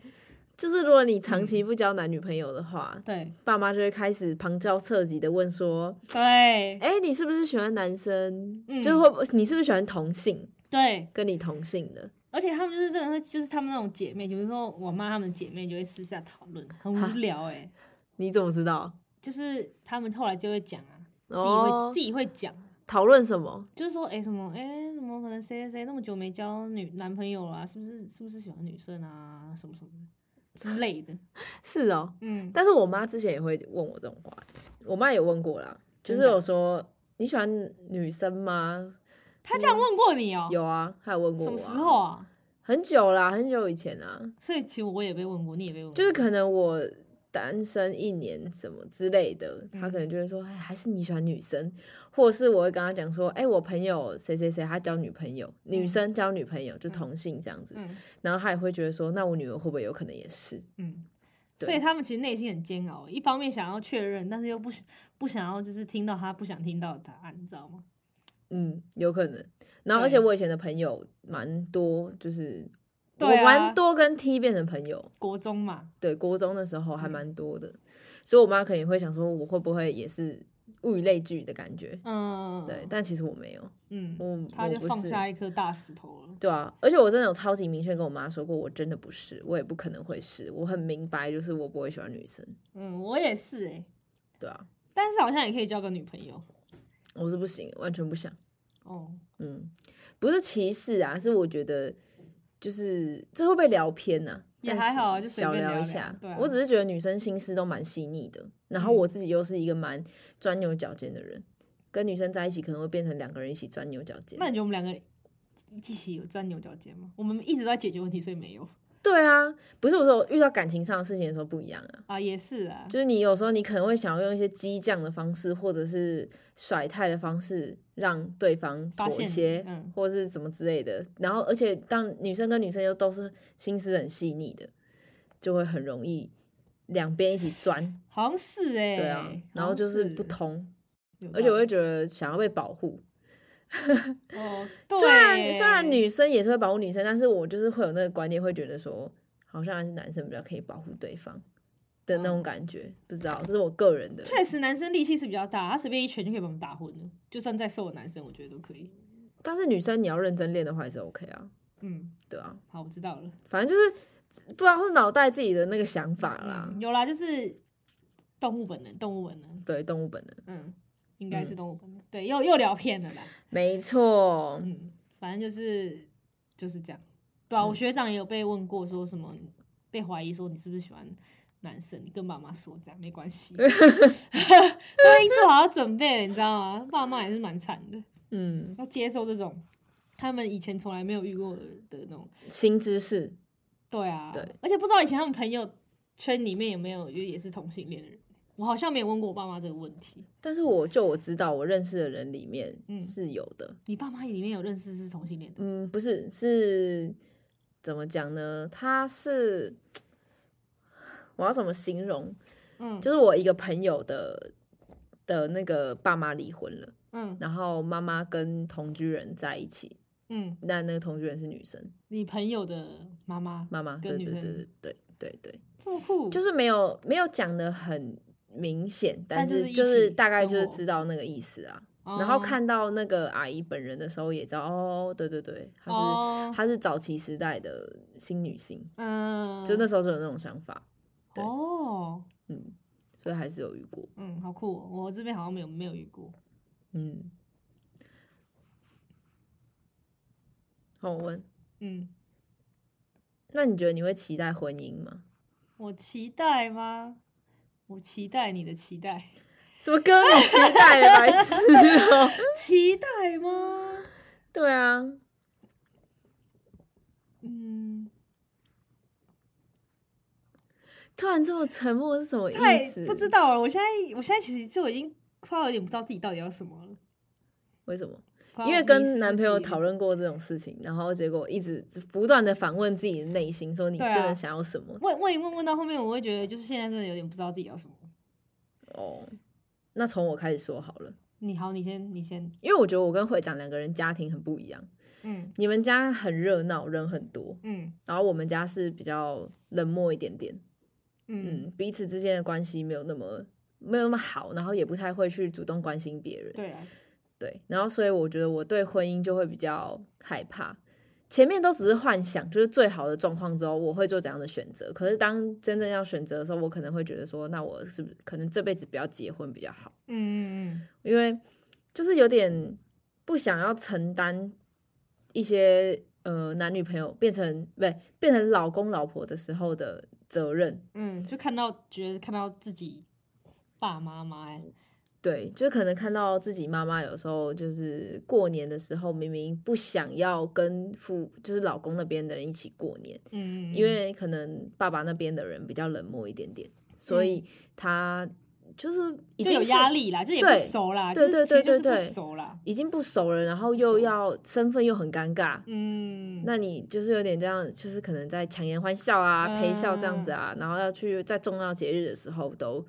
就是如果你长期不交男女朋友的话，对爸妈就会开始旁敲侧击的问说：“对哎、你是不是喜欢男生？嗯就会不你是不是喜欢同性？对，跟你同性的？而且他们就是真的会，就是他们那种姐妹，比如说我妈她们姐妹就会私下讨论，很无聊哎、你怎么知道？就是他们后来就会讲啊，自己会、哦自，己会讲。讨论什么？就是说，哎、什么，哎、什么可能谁谁谁那么久没交女男朋友啦、是不是是不是喜欢女生啊，什么什么的之类的。[laughs] 是哦，嗯，但是我妈之前也会问我这种话，我妈也问过啦，就是有说你喜欢女生吗？她这样问过你哦、有啊，她有问过我、什么时候？啊？很久啦，很久以前啊，所以其实我也被问过，你也被问过，就是可能我单身一年什么之类的，他嗯可能就会说，哎，还是你喜欢女生，或者是我会跟他讲说，哎，我朋友谁谁谁他交女朋友，女生交女朋友就同性这样子，嗯然后他也会觉得说，那我女儿会不会有可能也是？嗯。所以他们其实内心很煎熬，一方面想要确认，但是又不想不想要就是听到他不想听到的答案，你知道吗？嗯，有可能。然后，而且我以前的朋友蛮多，就是我对啊。蛮多跟 T 变成朋友，国中嘛，对，国中的时候还嗯。蛮多的，所以我妈可能会想说，我会不会也是物以类聚的感觉？嗯，对，但其实我没有，嗯，我我不是，放下一颗大石头了。对啊，而且我真的有超级明确跟我妈说过，我真的不是，我也不可能会是，我很明白，就是我不会喜欢女生，嗯，我也是哎、对啊，但是好像也可以交个女朋友。我是不行，完全不想。哦，嗯，不是歧视啊，是我觉得就是这会不会聊偏呢、但是也还好啊就随小聊聊一下。对啊我只是觉得女生心思都蛮细腻的，然后嗯我自己又是一个蛮钻牛角尖的人，跟女生在一起可能会变成两个人一起钻牛角尖那。你觉得我们两个一起有钻牛角尖吗？我们一直都在解决问题，所以没有对啊，不是我说遇到感情上的事情的时候不一样啊。啊，也是啊，就是你有时候你可能会想要用一些激将的方式，或者是甩态的方式，让对方妥协，嗯或者是什么之类的。然后，而且当女生跟女生又都是心思很细腻的，就会很容易两边一起钻，好像是哎、对啊，然后就是不通，而且我会觉得想要被保护。[laughs] 哦，虽然对虽然女生也是会保护女生，但是我就是会有那个观念，会觉得说，好像还是男生比较可以保护对方的那种感觉。不知道，这是我个人的。确实男生力气是比较大，他随便一拳就可以把我们打昏了，就算再瘦的男生，我觉得都可以。但是女生你要认真练的话，也是 OK 啊，嗯，对啊，好，我知道了。反正就是不知道是脑袋自己的那个想法啦。嗯，有啦，就是动物本能，动物本能，对，动物本能，嗯，应该是动物本能。对，又又聊偏了啦。没错。嗯，反正就是就是这样。对啊，我学长也有被问过，说什么被怀疑说你是不是喜欢男生，你跟妈妈说这样没关系，[laughs] 都已经做好准备了，你知道吗？爸妈也是蛮惨的，嗯，要接受这种他们以前从来没有遇过的的那种。新知识，对啊，对，而且不知道以前他们朋友圈里面有没有就也是同性恋的人，我好像没有问过我爸妈这个问题。但是我就我知道，我认识的人里面嗯是有的。你爸妈里面有认识是同性恋的？嗯，不是，是怎么讲呢？他是我要怎么形容？嗯，就是我一个朋友的的那个爸妈离婚了，嗯然后妈妈跟同居人在一起，嗯，那那个同居人是女生，你朋友的妈妈妈妈，对对对对对对对，这么酷，就是没有没有讲的很明显，但是就是大概就是知道那个意思啊。哦然后看到那个阿姨本人的时候，也知道哦，对对对，她是、哦，她是早期时代的新女性，嗯，就那时候就有那种想法，对哦，嗯，所以还是有遇过，嗯，好酷、哦，我这边好像没有没有遇过。嗯。好，我问，嗯，那你觉得你会期待婚姻吗？我期待吗？我期待你的期待，什么歌？你期待了，白痴哦、[laughs] 期待吗？对啊，嗯，突然这么沉默是什么意思？不知道了。我现在我现在其实就已经快要有点不知道自己到底要什么了。为什么？因为跟男朋友讨论过这种事情，然后结果一直不断的反问自己的内心，说你真的想要什么？问问一问问到后面，我会觉得就是现在真的有点不知道自己要什么。哦，那从我开始说好了，你好，你先，你先，因为我觉得我跟会长两个人家庭很不一样。嗯你们家很热闹，人很多，嗯然后我们家是比较冷漠一点点，嗯，嗯，彼此之间的关系没有那么没有那么好，然后也不太会去主动关心别人。对啊，对，然后所以我觉得我对婚姻就会比较害怕。前面都只是幻想，就是最好的状况之后，我会做怎样的选择。可是当真正要选择的时候，我可能会觉得说，那我是不是可能这辈子不要结婚比较好？嗯嗯嗯因为就是有点不想要承担一些呃男女朋友变成不对变成老公老婆的时候的责任。嗯嗯，就看到觉得看到自己爸妈妈哎，对，就可能看到自己妈妈有时候就是过年的时候，明明不想要跟父就是老公那边的人一起过年，嗯，因为可能爸爸那边的人比较冷漠一点点，所以他就是已嗯就有经压力啦，就也不对熟啦，对就是对其实就是对对熟啦，已经不熟了，然后又要身份又很尴尬，嗯，那你就是有点这样，就是可能在强颜欢笑啊、陪笑这样子嗯。啊，然后要去在重要节日的时候都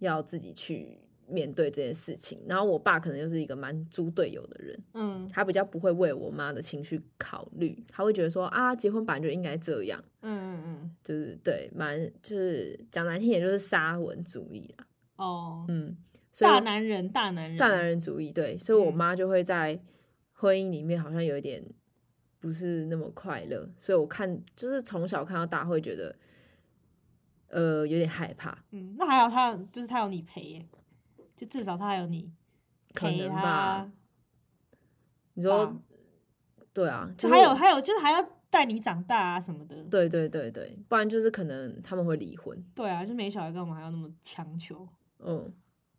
要自己去面对这件事情。然后我爸可能就是一个蛮猪队友的人，嗯。他比较不会为我妈的情绪考虑，他会觉得说啊，结婚本来就应该这样，嗯嗯嗯。就是对，蛮就是讲难听点就是沙文主义啦，嗯，哦，嗯，所以大男人，大男人，大男人主义，对，所以我嗯。妈就会在婚姻里面好像有一点不是那么快乐，所以我看就是从小看到大会觉得，呃，有点害怕，嗯，那还好他就是他有你陪耶，就至少他还有你陪可能吧他，你说吧，对啊，就就是还有还有就是还要带你长大啊什么的。对对对对，不然就是可能他们会离婚，对啊，就没小孩干嘛还要那么强求？嗯，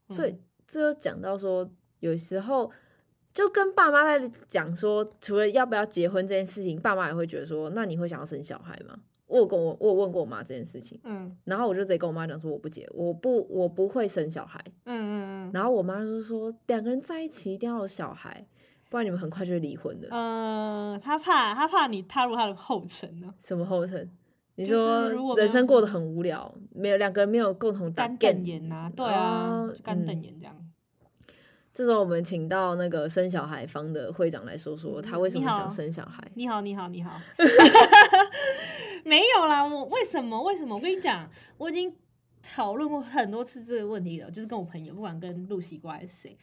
所以嗯这就讲到说，有时候就跟爸妈在讲说，除了要不要结婚这件事情，爸妈也会觉得说，那你会想要生小孩吗？我有跟我我有问过我妈这件事情，嗯然后我就直接跟我妈讲说，我不结，我不我不会生小孩。嗯嗯嗯然后我妈就说，两个人在一起一定要有小孩，不然你们很快就会离婚的。嗯，呃，他怕他怕你踏入他的后尘呢，什么后尘？你说人生过得很无聊，没有两个人没有共同打干瞪眼呐，对啊干瞪嗯眼这样。这时候我们请到那个生小孩方的会长来说说，他为什么想生小孩。你好，你好，你好。[laughs] 没有啦，我为什么？为什么？我跟你讲，我已经讨论过很多次这个问题了，就是跟我朋友，不管跟露西瓜还是谁，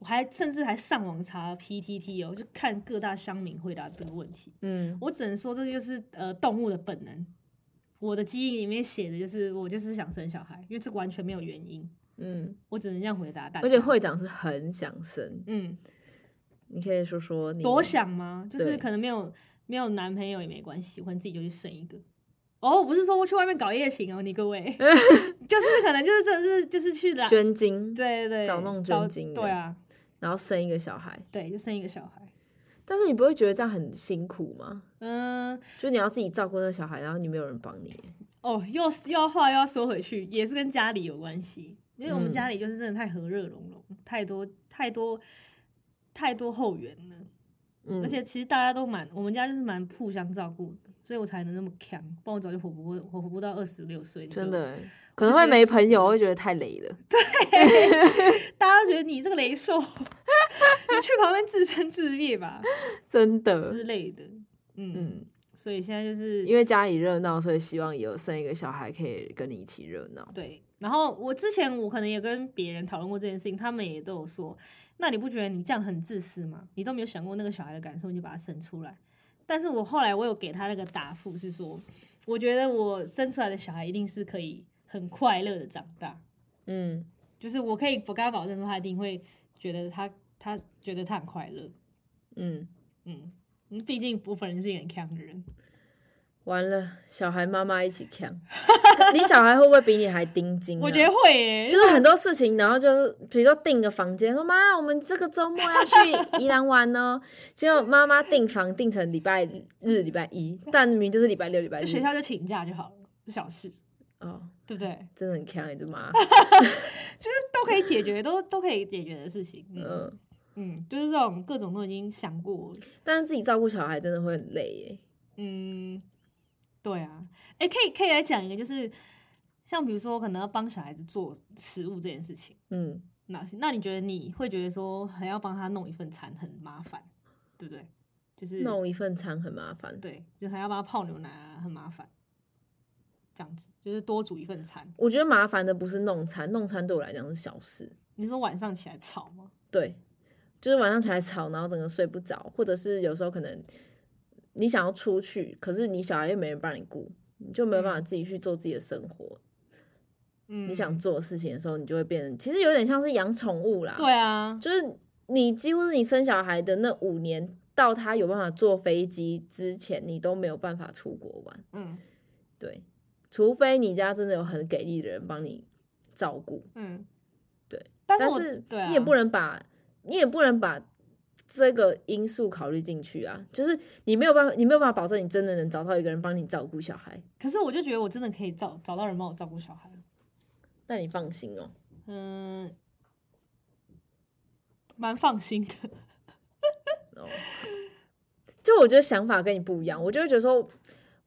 我还甚至还上网查 PTT 哦，就看各大乡民回答这个问题。嗯我只能说，这就是呃动物的本能。我的基因里面写的就是我就是想生小孩，因为这完全没有原因，嗯，我只能这样回答大家。而且会长是很想生，嗯，你可以说说你多想吗？就是可能没有没有男朋友也没关系，我自己就去生一个。哦，我不是说我去外面搞夜情哦，你各位，[laughs] 就是可能就是真的是就是去来，捐精，对对对，找那种捐精对啊，然后生一个小孩，对，就生一个小孩。但是你不会觉得这样很辛苦吗？嗯，就你要自己照顾那个小孩，然后你没有人帮你。哦，又又要话又要说回去，也是跟家里有关系，因为我们嗯家里就是真的太和热融融，太多太多太多后援了。嗯，而且其实大家都蛮，我们家就是蛮互相照顾的，所以我才能那么强，不然我早就活不过，活不到二十六岁。真，的欸可能会没朋友，会觉得太累了。[laughs] 对 [laughs] 大家都觉得你这个雷兽，你去旁边自生自灭吧 [laughs] 真的，之类的。嗯，嗯，所以现在就是因为家里热闹，所以希望有生一个小孩可以跟你一起热闹。对。然后我之前我可能也跟别人讨论过这件事情，他们也都有说，那你不觉得你这样很自私吗？你都没有想过那个小孩的感受，你就把他生出来。但是我后来我有给他那个答复是说，我觉得我生出来的小孩一定是可以很快乐的长大，嗯就是我可以我跟他保证说，他一定会觉得他他觉得他很快乐。嗯，嗯，毕竟我本人是一个很强的人，完了，小孩妈妈一起看，[laughs] 你小孩会不会比你还盯紧、啊？我觉得会耶、就是很多事情，然后就是比如说订个房间，说妈，我们这个周末要去宜兰玩哦。[laughs] 结果妈妈订房订成礼拜日、礼拜一，[laughs] 但明明就是礼拜六、礼拜日。就学校就请假就好了，小事，哦，对不对？真的很强，你这妈。都可以解决，都都可以解决的事情。嗯嗯，嗯，就是这种各种都已经想过。但是自己照顾小孩真的会很累耶。嗯，对啊，哎、可以可以来讲一个，就是像比如说可能要帮小孩子做食物这件事情，嗯，那那你觉得你会觉得说还要帮他弄一份餐很麻烦，对不对？就是弄一份餐很麻烦。对，就还要帮他泡牛奶啊，很麻烦。这样子就是多煮一份餐。我觉得麻烦的不是弄餐，弄餐对我来讲是小事。你说晚上起来吵吗？对，就是晚上起来吵，然后整个睡不着，或者是有时候可能你想要出去，可是你小孩又没人帮你顾，你就没有办法自己去做自己的生活。嗯，你想做的事情的时候，你就会变成，其实有点像是养宠物啦。，对啊，就是你几乎是你生小孩的那五年，到他有办法坐飞机之前，你都没有办法出国玩。嗯对，除非你家真的有很给力的人帮你照顾，嗯，对。但是你也不能把，你也不能把这个因素考虑进去啊。就是你没有办法，你没有办法保证你真的能找到一个人帮你照顾小孩，可是我就觉得我真的可以找找到人帮我照顾小孩。那你放心哦、嗯，蛮放心的。哦，就我觉得想法跟你不一样，我就会觉得说，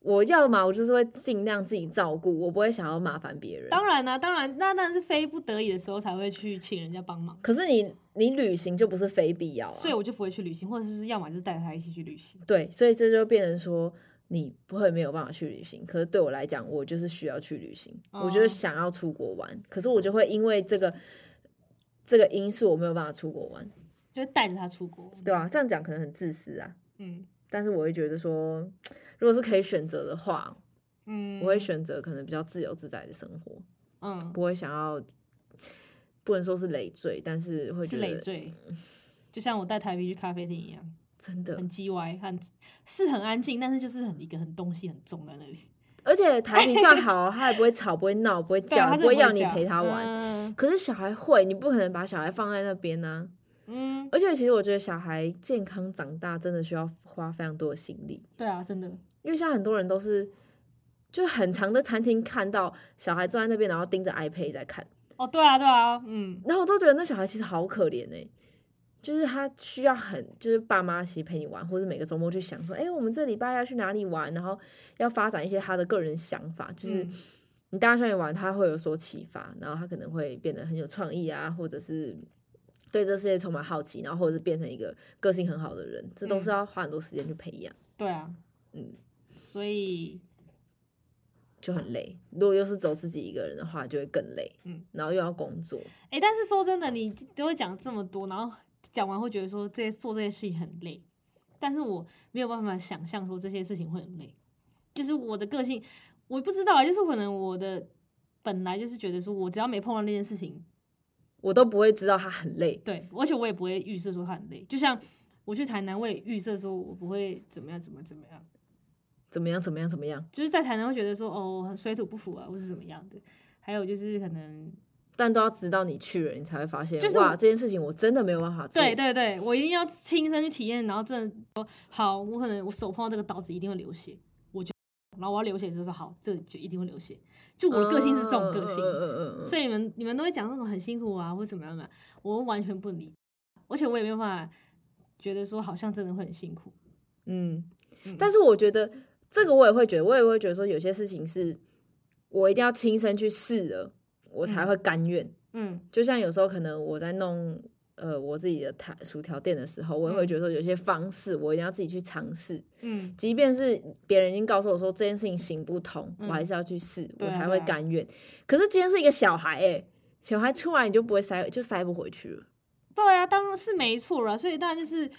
我要嘛，我就是会尽量自己照顾，我不会想要麻烦别人。当然啦、啊当然，那当然是非不得已的时候才会去请人家帮忙，可是你你旅行就不是非必要啊，所以我就不会去旅行，或者是要么就是带着他一起去旅行。对，所以这就变成说你不会没有办法去旅行。可是对我来讲，我就是需要去旅行，我就是哦想要出国玩，可是我就会因为这个这个因素，我没有办法出国玩，就会带着他出国，对啊，这样讲可能很自私啊，嗯但是我会觉得说，如果是可以选择的话，嗯，我会选择可能比较自由自在的生活，嗯，不会想要。不能说是累赘，但是会觉得累赘，就像我带台皮去咖啡厅一样，真的很叽歪，很是很安静，但是就是很一个很东西很重在那里，而且台皮算好，[laughs] 他也不会吵，不会闹，不会叫，不会要你陪他玩。嗯可是小孩会，你不可能把小孩放在那边呢、嗯，而且其实我觉得小孩健康长大真的需要花非常多的心力，对啊，真的，因为像很多人都是，就很长的餐厅看到小孩坐在那边，然后盯着 iPad 在看，哦，对啊，对啊，嗯，然后我都觉得那小孩其实好可怜哎、就是他需要很，就是爸妈其实陪你玩，或者每个周末去想说，哎、我们这礼拜要去哪里玩，然后要发展一些他的个人想法，就是嗯。你带他出去玩，他会有所启发，然后他可能会变得很有创意啊，或者是对这世界充满好奇，然后或者是变成一个个性很好的人，这都是嗯要花很多时间去培养，对啊，嗯，所以。就很累。如果又是走自己一个人的话，就会更累，嗯，然后又要工作，哎、但是说真的，你都会讲这么多，然后讲完会觉得说这些做这些事情很累，但是我没有办法想象说这些事情会很累，就是我的个性，我不知道啊，就是可能我的本来就是觉得说我只要没碰到那件事情，我都不会知道他很累。对，而且我也不会预设说他很累，就像我去台南，我也预设说我不会怎么样怎么怎么样，怎么样？怎么样？怎么样？就是在台南会觉得说哦水土不服啊，或是怎么样的，还有就是可能但都要直到你去了，你才会发现，就是哇，这件事情我真的没有办法做。对对对，我一定要亲身去体验，然后真的说好，我可能我手碰到这个刀子一定会流血，然后我要流血的时候说好，这就一定会流血，就我的个性是这种个性，嗯嗯嗯嗯嗯所以你们你们都会讲那种很辛苦啊，或者怎么样的，我完全不理，而且我也没有办法觉得说好像真的会很辛苦，嗯。嗯但是我觉得这个我也会觉得，我也会觉得说有些事情是我一定要亲身去试了，我才会甘愿。嗯。就像有时候可能我在弄呃我自己的台薯条店的时候，我也会嗯。觉得说有些方式我一定要自己去尝试，嗯，即便是别人已经告诉我说这件事情行不通，嗯我还是要去试，我才会甘愿。可是今天是一个小孩哎、小孩出来你就不会塞，就塞不回去了。对啊，当然是没错啦，所以当然就是，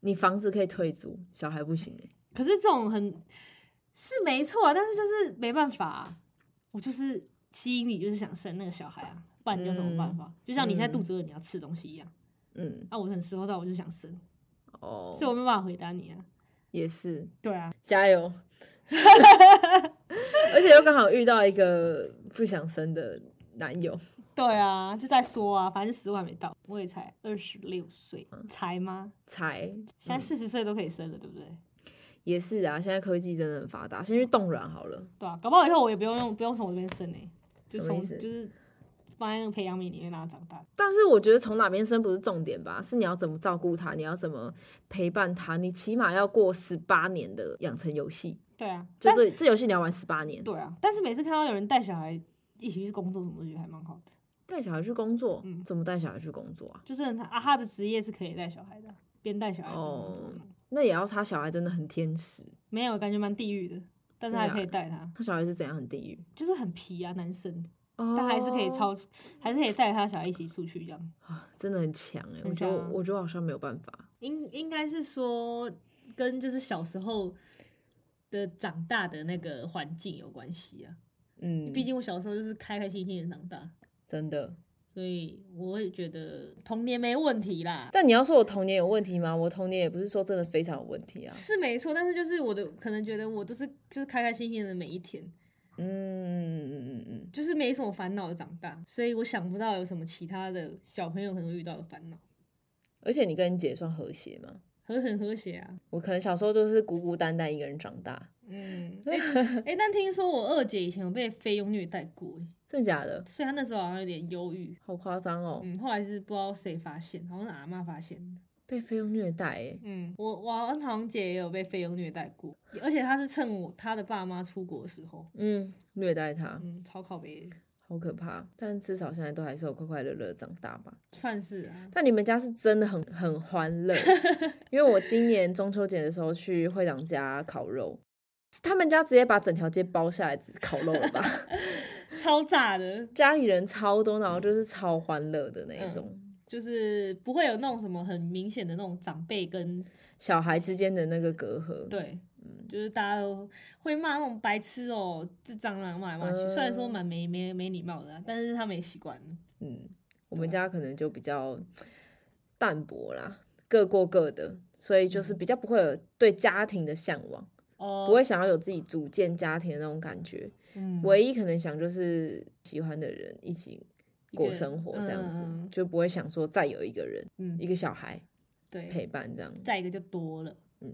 你房子可以退租，小孩不行哎、可是这种很是没错啊，但是就是没办法、啊，我就是基因里就是想生那个小孩啊，不然你有什么办法？就像你现在肚子饿，你要吃东西一样。嗯，啊，我很时候到，我就想生，哦，所以我没办法回答你啊。也是，对啊，加油！[laughs] 而且又刚好遇到一个不想生的男友，对啊，就在说啊，反正十万没到，我也才二十六岁，才吗？才现在四十岁都可以生了，对不对？也是啊。现在科技真的很发达，先去冻卵好了。对啊，搞不好以后我也不用用，不用从我这边生呢、就从就是放在那个培养皿里面让它长大。但是我觉得从哪边生不是重点吧，是你要怎么照顾他，你要怎么陪伴他，你起码要过十八年的养成游戏。对啊，就但这这游戏你要玩十八年，对啊，但是每次看到有人带小孩一起去工作什么，我觉得还蛮好的。带小孩去工作，嗯怎么带小孩去工作啊？就是他啊，他的职业是可以带小孩的啊，边带小孩工作哦的。那也要他小孩真的很天使，没有，感觉蛮地狱的，但是还可以带他，他小孩是怎样很地狱，就是很皮啊，男生，哦但还是可以超，还是可以带他小孩一起出去这样。真的很强哎、很我觉得我觉得好像没有办法。应应该是说跟就是小时候的长大的那个环境有关系啊。嗯，毕竟我小时候就是开开心心的长大，真的。所以我会觉得童年没问题啦。但你要说我童年有问题吗？我童年也不是说真的非常有问题啊。是没错，但是就是我的可能觉得我都是就是开开心心的每一天，嗯嗯嗯嗯嗯，就是没什么烦恼的长大，所以我想不到有什么其他的小朋友可能遇到的烦恼，而且你跟你姐算和谐吗？和很和谐啊。我可能小时候就是孤孤单单一个人长大，嗯，哎、[laughs] 哎、但听说我二姐以前有被菲佣虐待过、欸，真的假的？所以她那时候好像有点忧郁。好夸张哦！嗯，后来是不知道谁发现，好像是阿妈发现的。被菲佣虐待哎，嗯，我我恩堂姐也有被菲佣虐待过，而且她是趁我他的爸妈出国的时候，嗯，虐待她，嗯，超靠北的，好可怕。但至少现在都还是有快快乐乐地长大吧。算是啊，但你们家是真的很很欢乐，[laughs] 因为我今年中秋节的时候去会长家烤肉，他们家直接把整条街包下来只烤肉了吧？[laughs] 超炸的，家里人超多，然后就是超欢乐的那一种，就是不会有那种什么很明显的那种长辈跟小孩之间的那个隔阂。对，嗯就是大家都会骂那种白痴哦、智障啊骂来骂去，虽然说蛮没没没礼貌的啊、但是他们也习惯了。嗯，我们家可能就比较淡薄啦，各过各的，所以就是比较不会有对家庭的向往，哦，不会想要有自己组建家庭的那种感觉。嗯，唯一可能想就是喜欢的人一起过生活这样子，就不会想说再有一个人、嗯一个小孩对，陪伴这样。再一个就多了。嗯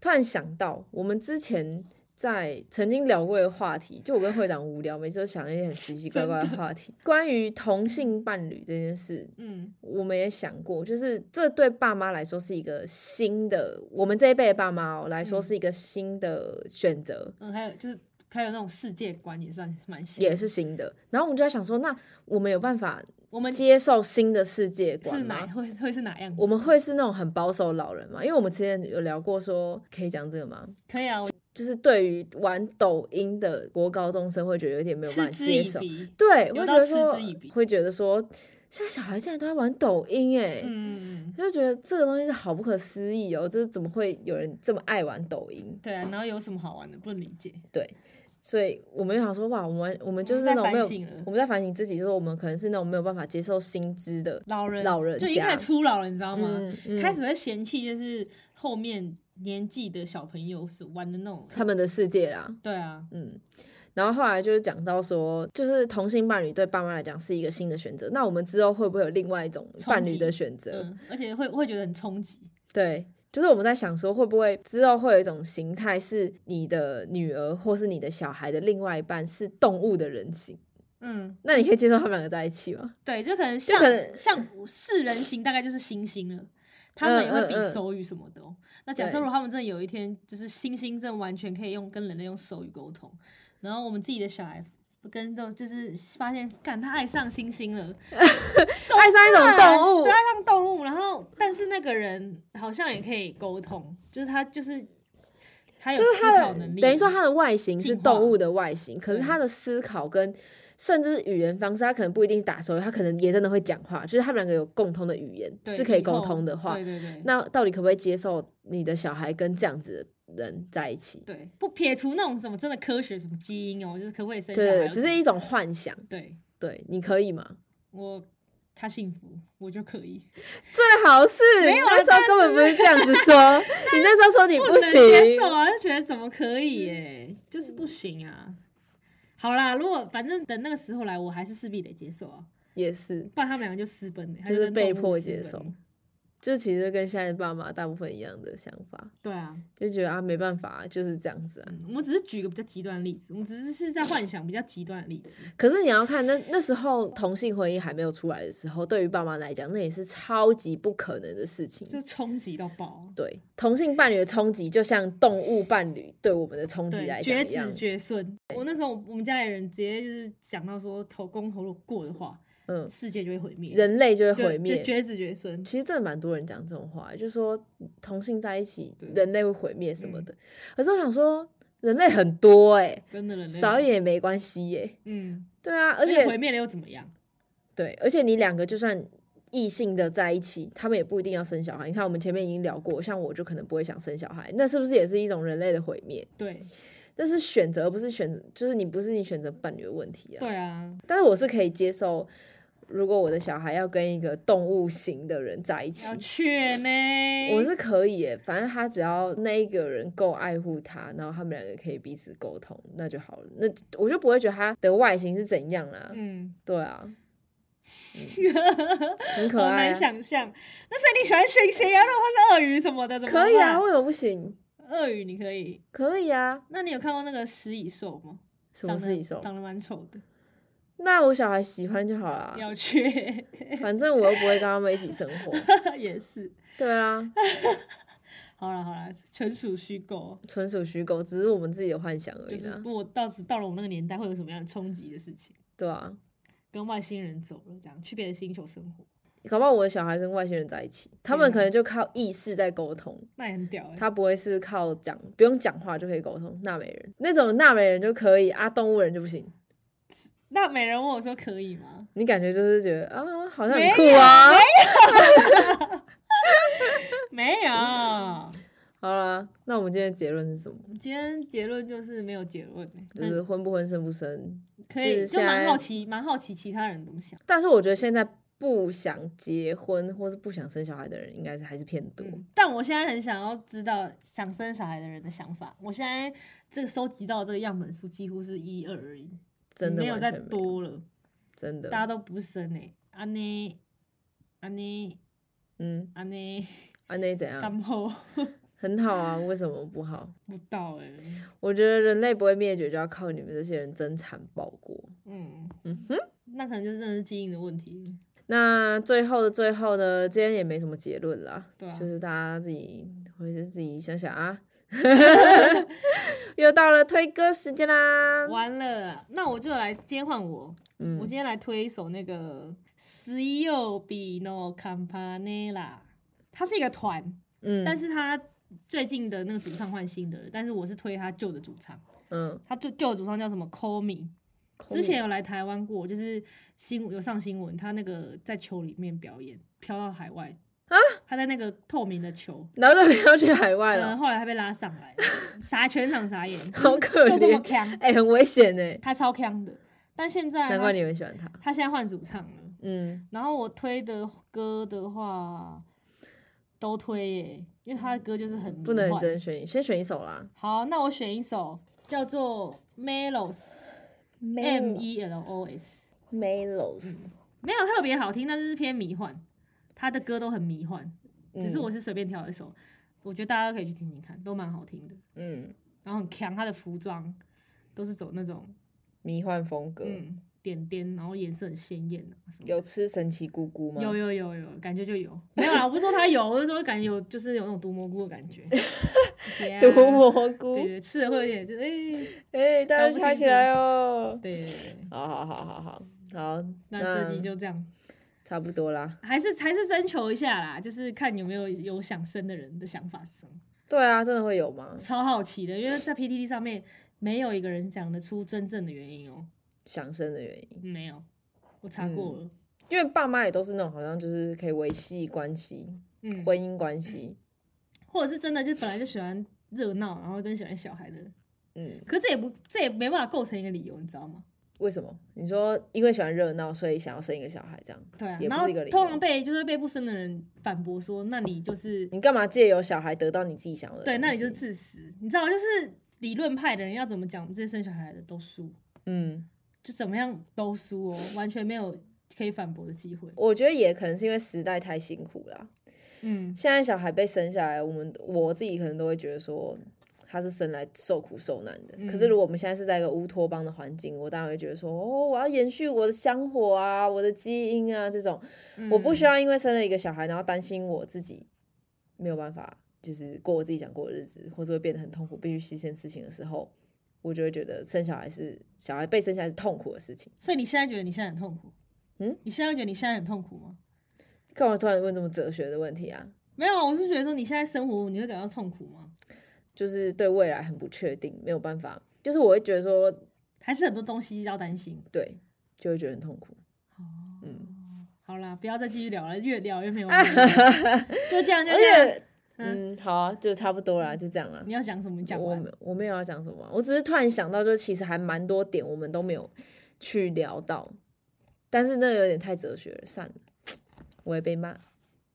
突然想到，我们之前在曾经聊过一个话题，就我跟会长无聊，每次都想一些很奇奇怪 [laughs] 怪的话题，关于同性伴侣这件事。嗯我们也想过，就是这对爸妈来说是一个新的，我们这一辈的爸妈哦来说是一个新的选择，嗯，还有就是还有那种世界观也算是蛮新也是新的。然后我们就在想说，那我们有办法我们接受新的世界观是哪吗？会会是哪样子？我们会是那种很保守老人吗？因为我们之前有聊过说，可以讲这个吗？可以啊，我就是对于玩抖音的国高中生会觉得有点没有办法接受。对，会觉得说会觉得说，现在小孩竟然都在玩抖音哎、嗯嗯，就觉得这个东西是好不可思议哦，就是怎么会有人这么爱玩抖音？对啊，然后有什么好玩的？不能理解。对，所以我们就想说，哇，我们我们就是那种没有我们在反省自己，就是我们可能是那种没有办法接受新知的，老人老人就一家开始初老了，你知道吗？嗯，嗯开始会嫌弃就是后面年纪的小朋友是玩的那种。他们的世界啦，对啊，嗯。然后后来就是讲到说，就是同性伴侣对爸妈来讲是一个新的选择。那我们之后会不会有另外一种伴侣的选择？嗯，而且会会觉得很冲击。对，就是我们在想说，会不会之后会有一种形态，是你的女儿或是你的小孩的另外一半是动物的人形？嗯，那你可以接受他们两个在一起吗？[laughs] 对，就可能像像四人形，大概就是猩猩了。他们也会比手语什么的、哦。那假设对如果他们真的有一天，就是猩猩真的完全可以用跟人类用手语沟通，然后我们自己的小孩跟这种就是发现，干他爱上猩猩了，[laughs] 爱上一种动物对，，爱上动物，然后但是那个人好像也可以沟通，就是他就是他有思就是它的考能力，等于说他的外形是动物的外形，可是他的思考跟甚至是语言方式，他可能不一定是打手语，他可能也真的会讲话，就是他们两个有共通的语言对是可以沟通的话，对对对，那到底可不可以接受你的小孩跟这样子的人在一起？对不撇除那种什么真的科学什么基因哦，就是可不可以生对，只是一种幻想。对对，你可以吗？我他幸福，我就可以。[laughs] 最好是你没有啊那时候根本不是这样子说，你那时候说你不能行，接受啊，就觉得怎么可以耶，就是不行啊。好啦，如果反正等那个时候来，我还是势必得接受啊，也是，不然他们两个就私奔了，他就是被迫接受。就其实跟现在爸妈大部分一样的想法，对啊，就觉得啊没办法，就是这样子啊。嗯我们只是举个比较极端的例子，我们只是是在幻想比较极端的例子。[laughs] 可是你要看那那时候同性婚姻还没有出来的时候，对于爸妈来讲，那也是超级不可能的事情。就冲击到爆，对同性伴侣的冲击，就像动物伴侣对我们的冲击对，来讲绝一样子。绝孙。我那时候我们家里人直接就是讲到说，投公投如果过的话，嗯，世界就会毁灭，人类就会毁灭就。绝子绝孙。其实真的蛮多人讲这种话，就说同性在一起，人类会毁灭什么的。可是我想说，人类很多哎、真的人类少一点也没关系耶、嗯，对啊，而而且毁灭了又怎么样？对，而且你两个就算异性的在一起，他们也不一定要生小孩。你看我们前面已经聊过，像我就可能不会想生小孩，那是不是也是一种人类的毁灭？对那是选择，不是选，就是你不是你选择伴侣的问题啊。对啊，但是我是可以接受，如果我的小孩要跟一个动物型的人在一起要，确呢。我是可以耶。反正他只要那一个人够爱护他，然后他们两个可以彼此沟通，那就好了。那我就不会觉得他的外形是怎样啦。嗯，对啊，[laughs] 嗯很可好爱、难啊。想象。那所以你喜欢猩猩啊？如果它是鳄鱼什么的，怎么可以啊，办为什么不行？鳄鱼你可以。可以啊。那你有看过那个食蚁兽吗？什么长得是蚁兽？长得蛮丑的。那我小孩喜欢就好啦，要去，反正我又不会跟他们一起生活。[laughs] 也是。对啊，[laughs] 好了好了，纯属虚构，纯属虚构，只是我们自己的幻想而已啦。就是我到时到了我那个年代，会有什么样的冲击的事情？对啊，跟外星人走了，这样去别的星球生活，搞不好我的小孩跟外星人在一起，他们可能就靠意识在沟通，那也很屌哎、他不会是靠讲不用讲话就可以沟通。纳美人那种纳美人就可以啊，动物人就不行。那美人问我说可以吗？你感觉就是觉得啊，好像很酷啊。没有。[laughs] 好啦，那我们今天的结论是什么？今天结论就是没有结论、欸，就是婚不婚生不生，可以就蛮好奇，蛮好奇其他人怎么想。但是我觉得现在不想结婚或是不想生小孩的人，应该是还是偏多。嗯，但我现在很想要知道想生小孩的人的想法。我现在这个收集到的这个样本数几乎是一二而已，真的没有再多了，真的大，家都不生哎、欸，安呢安呢嗯，安呢啊那怎样？[laughs] 干后 [laughs] 很好啊，为什么不好？不到哎、我觉得人类不会灭绝，就要靠你们这些人增产报国。嗯嗯哼。那可能就真的是基因的问题，那最后的最后呢，今天也没什么结论啦，对啊就是大家自己或者是自己想想啊。又到了推歌时间啦，完了，那我就来，今天换我，嗯。我今天来推一首那个 s i o Bino Campanella，它是一个团，嗯，但是它最近的那个主唱换新的了，但是我是推他旧的主唱，嗯，他旧旧的主唱叫什么？Call Me，之前有来台湾过，就是新有上新闻，他那个在球里面表演，飘到海外啊，他在那个透明的球，然后就没有去海外呃，了，后来他被拉上来，[laughs] 傻全场傻眼，好可就这么怜，强，哎、很危险哎，他超强的，但现在难怪你们喜欢他，他现在换主唱了。嗯，然后我推的歌的话，都推耶，因为他的歌就是很迷不能幻只能选，先选一首啦。好，那我选一首叫做 Melos M E L O S，Melos，没有特别好听，但是是偏迷幻。他的歌都很迷幻，只是我是随便挑一首，我觉得大家都可以去听听看，都蛮好听的。嗯，然后很强，他的服装都是走那种迷幻风格，嗯点点，然后颜色很鲜艳啊什么。有吃神奇菇菇吗？有有有有，感觉就有。没有啦，我不是说他有，我是说感觉有，就是有那种毒蘑菇的感觉。Yeah [laughs] 毒蘑菇对，对，吃了会有点就是哎、哎、大家敲起来哦！对对对。好好好好好好，那这集就这样，差不多啦。还是还是征求一下啦，就是看有没有有想生的人的想法生。对啊，真的会有吗？超好奇的，因为在 PTT 上面没有一个人讲得出真正的原因哦、想生的原因，没有，我查过了。因为爸妈也都是那种好像就是可以维系关系、嗯，婚姻关系。或者是真的就本来就喜欢热闹，然后跟喜欢小孩的，嗯，可这也不这也没办法构成一个理由，你知道吗？为什么？你说因为喜欢热闹，所以想要生一个小孩，这样对啊，也不然后是一个理由通常被就是被不生的人反驳说，那你就是你干嘛借由小孩得到你自己想要的？对，那你就是自私。你知道，就是理论派的人要怎么讲，我们这些生小孩的都输，嗯，就怎么样都输哦，完全没有可以反驳的机会。我觉得也可能是因为时代太辛苦了。嗯，现在小孩被生下来，我们我自己可能都会觉得说他是生来受苦受难的。嗯可是如果我们现在是在一个乌托邦的环境，我当然会觉得说，哦，我要延续我的香火啊，我的基因啊，这种，我不需要。要因为生了一个小孩，然后担心我自己没有办法，就是过我自己想过的日子，或者会变得很痛苦，必须牺牲事情的时候，我就会觉得生小孩是小孩被生下来是痛苦的事情。所以你现在觉得你现在很痛苦？嗯，你现在觉得你现在很痛苦吗？干嘛突然问这么哲学的问题啊？没有，啊，我是觉得说你现在生活你会感到痛苦吗？就是对未来很不确定，没有办法，就是我会觉得说，还是很多东西要担心？对，就会觉得很痛苦。哦，嗯，好啦，不要再继续聊了，越聊越没有。[laughs] 就这样，就而这样。且，嗯，好啊，就差不多啦，就这样啦。你要讲什么？你讲完。我没我没有要讲什么啊，我只是突然想到，就是其实还蛮多点我们都没有去聊到，但是那有点太哲学了，算了，我也被骂，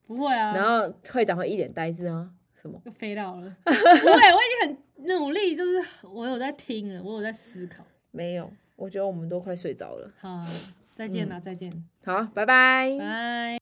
不会啊，然后会长会一脸呆滞啊，什么？又飞到了。[laughs] 不会，我已经很努力，就是我有在听了，我有在思考。没有，我觉得我们都快睡着了。好，再见啦，再见，好，拜拜。拜。